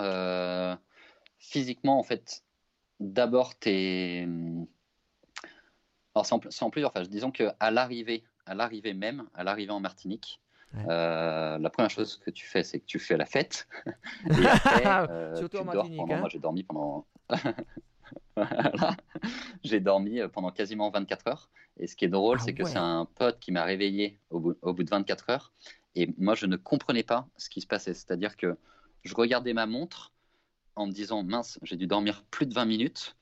physiquement en fait, d'abord t'es. Alors c'est en, en plusieurs phases. Disons que l'arrivée, à l'arrivée même, à l'arrivée en Martinique, Ouais. euh, la première chose que tu fais, c'est que tu fais la fête. <laughs> Et après, euh, Surtout tu dors pendant- hein. Moi, j'ai dormi pendant. <laughs> Voilà. J'ai dormi euh, pendant quasiment 24 heures. Et ce qui est drôle, Ah c'est que ouais. c'est un pote qui m'a réveillé au bout, au bout de 24 heures Et moi, je ne comprenais pas ce qui se passait. C'est-à-dire que je regardais ma montre en me disant, mince, j'ai dû dormir plus de 20 minutes.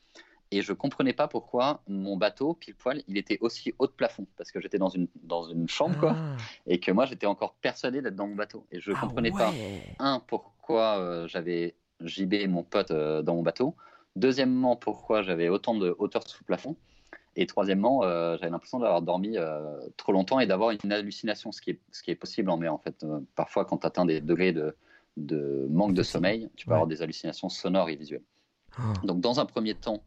Et je comprenais pas pourquoi mon bateau, pile poil, il était aussi haut de plafond. Parce que j'étais dans une, dans une chambre, quoi. Ah. Et que moi, j'étais encore persuadé d'être dans mon bateau. Et je Ah comprenais pas, un, pourquoi euh, j'avais JB et mon pote euh, dans mon bateau. Deuxièmement, pourquoi j'avais autant de hauteur sous plafond. Et troisièmement, euh, j'avais l'impression d'avoir dormi trop longtemps et d'avoir une hallucination, ce qui est, ce qui est possible en mer, en fait. Parfois, quand tu atteins des degrés de, de manque de sommeil, tu peux Ouais. avoir des hallucinations sonores et visuelles. Ah. Donc, dans un premier temps,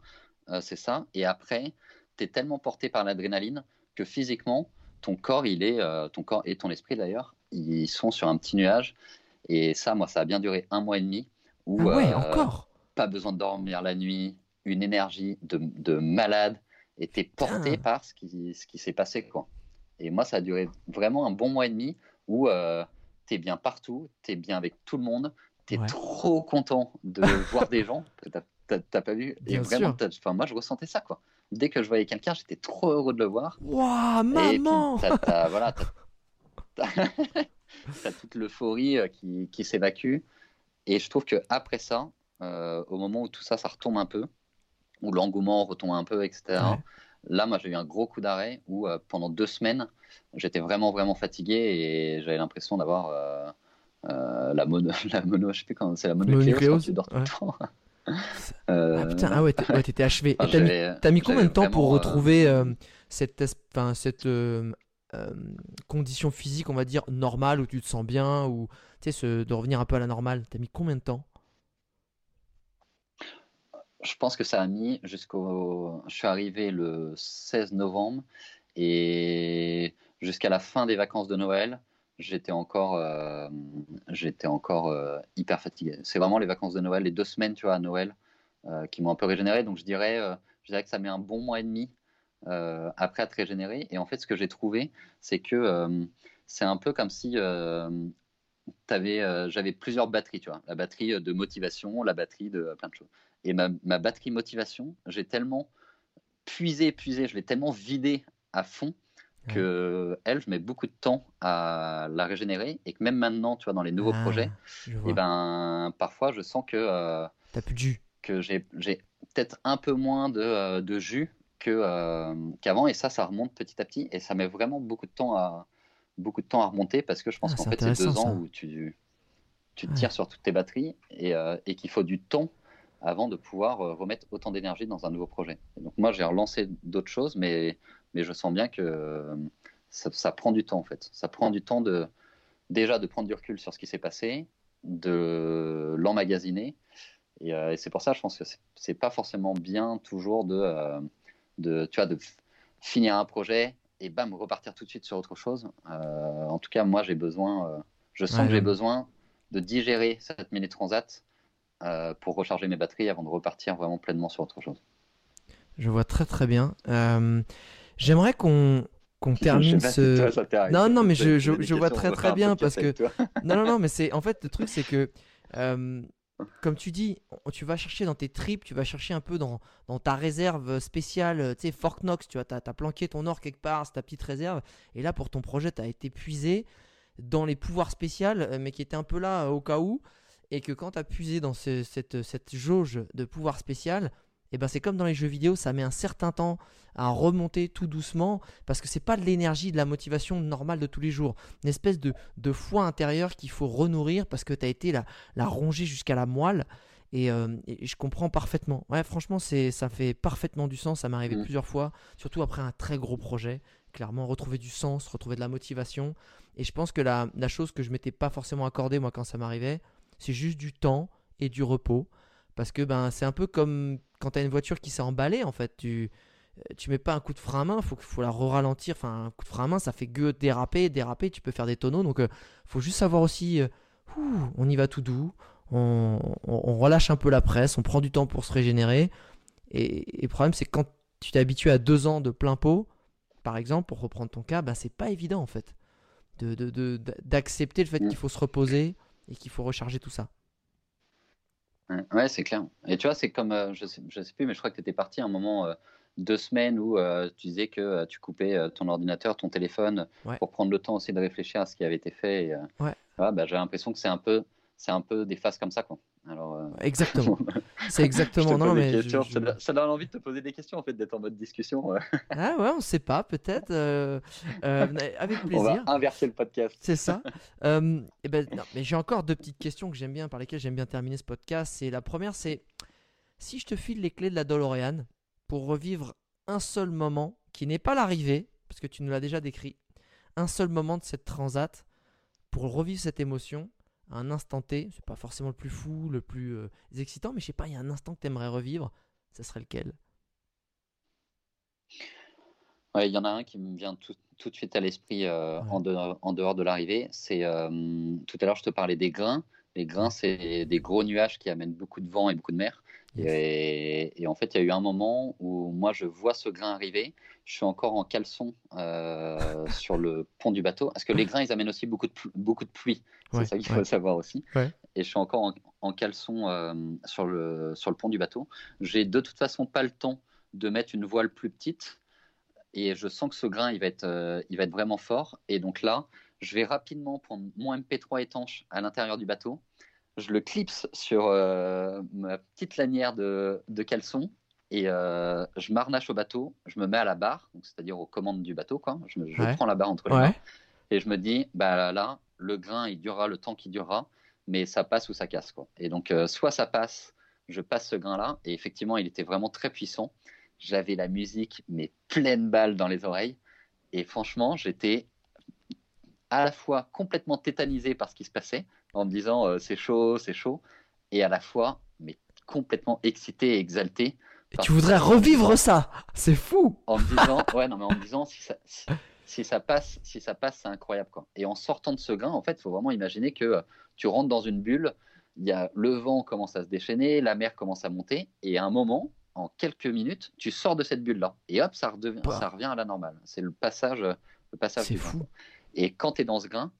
c'est ça. Et après, tu es tellement porté par l'adrénaline que physiquement, ton corps, il est, euh, ton corps et ton esprit d'ailleurs, ils sont sur un petit nuage. Et ça, moi, ça a bien duré un mois et demi. Où, Ah ouais, euh, encore? pas besoin de dormir la nuit, une énergie de, de malade, et t'es porté Putain. par ce qui, ce qui s'est passé. Quoi. Et moi, ça a duré vraiment un bon mois et demi où euh, t'es bien partout, t'es bien avec tout le monde, t'es Ouais. trop content de voir des gens que t'as- t'as pas vu? Et vraiment, enfin, moi, je ressentais ça. quoi. Dès que je voyais quelqu'un, j'étais trop heureux de le voir. Waouh, puis, maman t'as- <laughs> voilà, <laughs> t'as- toute l'euphorie euh, qui, qui s'évacue. Et je trouve que après ça, euh, au moment où tout ça, ça retombe un peu, où l'engouement retombe un peu, etc. Ouais. Là, moi, j'ai eu un gros coup d'arrêt où euh, pendant deux semaines, j'étais vraiment, vraiment fatigué et j'avais l'impression d'avoir euh, la mono, <laughs> la mono, je sais plus c'est la mononucléose Mononucléose, tu dors tout le ouais. temps. Ah Euh, putain, ah ouais, t'étais achevé. Et enfin, t'as mis, combien de temps pour euh, retrouver euh, cette, enfin, cette euh, euh, condition physique, on va dire, normale, où tu te sens bien, ou tu sais, de revenir un peu à la normale? T'as mis combien de temps? Je pense que ça a mis jusqu'au. Je suis arrivé le 16 novembre et jusqu'à la fin des vacances de Noël, j'étais encore, euh, encore euh, hyper fatigué. C'est vraiment les vacances de Noël, les deux semaines, tu vois, à Noël, euh, qui m'ont un peu régénéré. Donc je dirais, je dirais que ça met un bon mois et demi après à te régénérer. Et en fait, ce que j'ai trouvé, c'est que c'est un peu comme si j'avais plusieurs batteries, tu vois. La batterie de motivation, la batterie de plein de choses. Et ma, ma batterie motivation, j'ai tellement puisé, puisé, je l'ai tellement vidée à fond que elle, je mets beaucoup de temps à la régénérer et que même maintenant, tu vois, dans les nouveaux Ah, projets, et ben parfois je sens que euh, T'as plus de jus. que j'ai peut-être un peu moins de, euh, de jus euh, qu'avant et ça, ça remonte petit à petit et ça met vraiment beaucoup de temps à beaucoup de temps à remonter parce que je pense Ah, qu'en fait c'est deux ans ça. où tu tu Ouais. tires sur toutes tes batteries et, et qu'il faut du temps avant de pouvoir remettre autant d'énergie dans un nouveau projet. Et donc moi j'ai relancé d'autres choses mais mais je sens bien que euh, ça, ça prend du temps en fait. Ça prend du temps de déjà de prendre du recul sur ce qui s'est passé, de l'emmagasiner. Et, euh, et c'est pour ça, je pense que c'est- pas forcément bien toujours de, euh, de, tu vois, de finir un projet et bam, repartir tout de suite sur autre chose. Euh, en tout cas, moi, j'ai besoin, je sens Ouais, que j'ai ouais. besoin de digérer cette mini transat pour recharger mes batteries avant de repartir vraiment pleinement sur autre chose. Je vois très très bien. J'aimerais qu'on qu'on <laughs> termine ce. toi, ça. Non, non, mais je- je- vois très, très bien parce toi. <laughs> Non, non, non, mais c'est en fait le truc, c'est que euh, comme tu dis, tu vas chercher dans tes tripes, tu vas chercher un peu dans, dans ta réserve spéciale, euh, tu sais, Fort Knox, tu vois, t'as as planqué ton or quelque part, c'est ta petite réserve, et là pour ton projet, t'as été puisé dans les pouvoirs spéciaux, euh, mais qui étaient un peu là au cas où, et que quand t'as puisé dans ce- cette, cette jauge de pouvoir spécial, et ben c'est comme dans les jeux vidéo, ça met un certain temps à remonter tout doucement, parce que c'est pas de l'énergie, de la motivation normale de tous les jours une espèce de, de foi intérieure qu'il faut renourrir parce que tu as été la, la ronger jusqu'à la moelle. Et, euh, et je comprends parfaitement. Ouais, franchement, c'est, ça fait parfaitement du sens. Ça m'est arrivé Mm. plusieurs fois, surtout après un très gros projet. Clairement, retrouver du sens, retrouver de la motivation. Et je pense que la, la chose que je m'étais pas forcément accordé, moi, quand ça m'arrivait, c'est juste du temps et du repos. Parce que ben, c'est un peu comme quand tu as une voiture qui s'est emballée, en fait. Tu, euh, tu mets pas un coup de frein à main, faut, faut la re-ralentir. Enfin, un coup de frein à main, ça fait que déraper, déraper, tu peux faire des tonneaux. Donc, euh, faut juste savoir aussi, euh, ouh, on y va tout doux, on, on- on relâche un peu la presse, on prend du temps pour se régénérer. Et, et le problème, c'est que quand tu t'es habitué à deux ans de plein pot, par exemple, pour reprendre ton cas, bah, c'est pas évident en fait de- de- de- d'accepter le fait Mm. qu'il faut se reposer et qu'il faut recharger tout ça. Ouais, c'est clair. Et tu vois, c'est comme, euh, je sais, je sais plus, mais je crois que tu étais parti à un moment euh, deux semaines où euh, tu disais que tu coupais ton ordinateur, ton téléphone Ouais. pour prendre le temps aussi de réfléchir à ce qui avait été fait. Et, Ouais. voilà, bah, j'ai l'impression que c'est un peu, c'est un peu des phases comme ça, quoi. Alors, euh, Exactement. <laughs> C'est exactement. te Non, mais je- questions, je- Ça, donne- envie de te poser des questions en fait, d'être en mode discussion. ouais. <laughs> Ah ouais, on sait pas, peut-être. euh, euh, avec On va plaisir. inverser le podcast. C'est ça. <laughs> Et ben, non, mais j'ai encore deux petites questions que j'aime bien, par lesquelles j'aime bien terminer ce podcast. C'est la première, c'est si je te file les clés de la DeLorean pour revivre un seul moment qui n'est pas l'arrivée, parce que tu nous l'as déjà décrit, un seul moment de cette transat pour revivre cette émotion à un instant T. C'est pas forcément le plus fou, le plus euh, excitant, mais je sais pas, il y a un instant que tu aimerais revivre. Ça serait lequel? Ouais, il y en a un qui me vient tout, tout de suite à l'esprit euh, Ouais. en, dehors, en dehors de l'arrivée. C'est euh, tout à l'heure, je te parlais des grains. Les grains, c'est des gros nuages qui amènent beaucoup de vent et beaucoup de mer. Yes. Et, et en fait, il y a eu un moment où moi, je vois ce grain arriver. Je suis encore en caleçon euh, <laughs> sur le pont du bateau. Parce que les grains, ils amènent aussi beaucoup de, beaucoup de pluie. C'est Ouais, ça qu'il ouais. faut savoir aussi. Ouais. Et je suis encore en, en caleçon euh, sur, le, sur le pont du bateau. J'ai de toute façon pas le temps de mettre une voile plus petite. Et je sens que ce grain, il va être, euh, il va être vraiment fort. Et donc là, je vais rapidement prendre mon MP3 étanche à l'intérieur du bateau. Je le clipse sur euh, ma petite lanière de, de caleçon et euh, je m'arnache au bateau. Je me mets à la barre, c'est-à-dire aux commandes du bateau. Quoi. Je, me- je Ouais. prends la barre entre les mains et je me dis, bah là, le grain, il durera le temps qu'il durera, mais ça passe ou ça casse. Quoi. Et donc, euh, soit ça passe, je passe ce grain-là, et effectivement, il était vraiment très puissant. J'avais la musique, mais pleine balle dans les oreilles. Et franchement, j'étais à la fois complètement tétanisé par ce qui se passait, en me disant euh, c'est chaud, c'est chaud, et à la fois, mais complètement excité et exalté, Et tu voudrais revivre ça C'est fou en me disant, ouais, non, mais en me disant si ça, si, si ça passe, si ça passe, c'est incroyable, quoi. Et en sortant de ce grain, en fait, il faut vraiment imaginer que euh, tu rentres dans une bulle, il y a le vent commence à se déchaîner, la mer commence à monter, et à un moment, en quelques minutes, tu sors de cette bulle-là, et hop, ça, Bah. ça revient à la normale. C'est le passage, euh, le passage C'est du fou. Et quand tu es dans ce grain,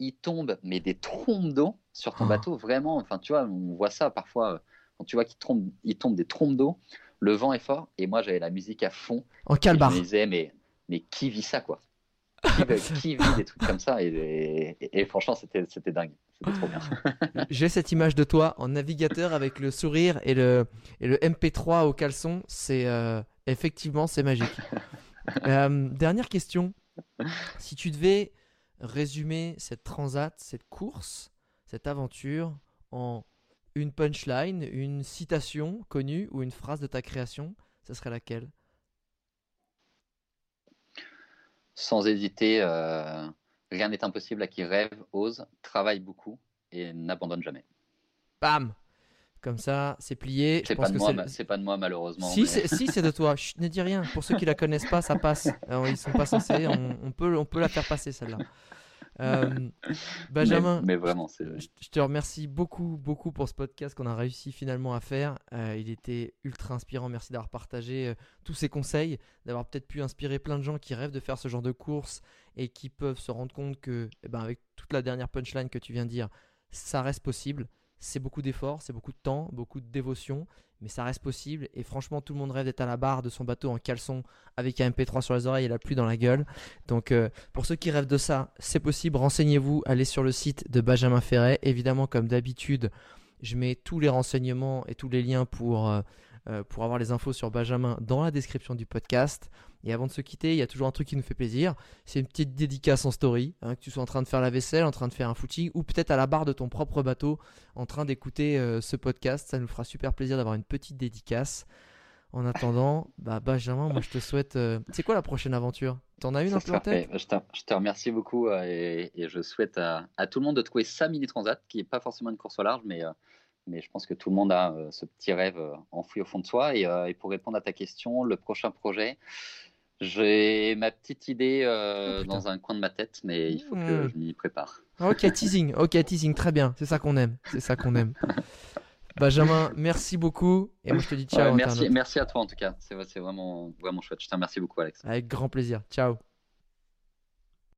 il tombe, mais des trompes d'eau sur ton Ah. bateau, vraiment. Enfin, tu vois, on voit ça parfois, euh, quand tu vois qu'il tombe, il tombe des trompes d'eau, le vent est fort, et moi, j'avais la musique à fond. En calbar. je me disais, mais, mais qui vit ça, quoi? <laughs> Qui, vit des trucs comme ça? Et, et- et franchement, c'était c'était dingue. C'était trop bien. <laughs> J'ai cette image de toi en navigateur avec le sourire et le, et le MP3 au caleçon. C'est euh, effectivement c'est magique. <laughs> Euh, dernière question. Si tu devais résumer cette transat, cette course, cette aventure en une punchline, une citation connue ou une phrase de ta création, ce serait laquelle? Sans hésiter, euh, rien n'est impossible à qui rêve, ose, travaille beaucoup et n'abandonne jamais. Bam Comme ça, c'est plié. C'est pas, de que moi, c'est pas de moi, malheureusement. Si, mais- c'est si, de toi. Chut, ne dis rien. Pour ceux qui la connaissent pas, ça passe. Alors, ils sont pas censés. On, on peut, on peut la faire passer celle-là. Euh, Benjamin, Mais, mais vraiment, je, je te remercie beaucoup, beaucoup pour ce podcast qu'on a réussi finalement à faire. Euh, il était ultra inspirant. Merci d'avoir partagé euh, tous ces conseils, d'avoir peut-être pu inspirer plein de gens qui rêvent de faire ce genre de course et qui peuvent se rendre compte que, eh ben, avec toute la dernière punchline que tu viens de dire, ça reste possible. C'est beaucoup d'efforts, c'est beaucoup de temps, beaucoup de dévotion, mais ça reste possible. Et franchement, tout le monde rêve d'être à la barre de son bateau en caleçon avec un MP3 sur les oreilles et la pluie dans la gueule. Donc, euh, pour ceux qui rêvent de ça, c'est possible. Renseignez-vous, allez sur le site de Benjamin Ferret. Évidemment, comme d'habitude, je mets tous les renseignements et tous les liens pour, euh, euh, pour avoir les infos sur Benjamin dans la description du podcast. Et avant de se quitter, il y a toujours un truc qui nous fait plaisir. C'est une petite dédicace en story. hein, que tu sois en train de faire la vaisselle, en train de faire un footing, ou peut-être à la barre de ton propre bateau, en train d'écouter euh, ce podcast. Ça nous fera super plaisir d'avoir une petite dédicace. En attendant, <laughs> bah Benjamin, moi je te souhaite. euh, C'est quoi la prochaine aventure? T'en as une en tête? Je te, je te remercie beaucoup euh, et, et je souhaite à, à tout le monde de trouver sa mini transat, qui n'est pas forcément une course au large, mais, euh, mais je pense que tout le monde a euh, ce petit rêve euh, enfoui au fond de soi. Et, euh, et pour répondre à ta question, le prochain projet, j'ai ma petite idée euh, Oh, dans un coin de ma tête, mais il faut Mmh. que je m'y prépare. Ok, <laughs> teasing, ok, teasing, très bien. C'est ça qu'on aime. C'est ça qu'on aime. <laughs> Benjamin, merci beaucoup. Et moi je te dis ciao. Ouais, merci, merci à toi en tout cas. C'est c'est vraiment, vraiment chouette. Je te remercie beaucoup, Alex. Avec grand plaisir. Ciao.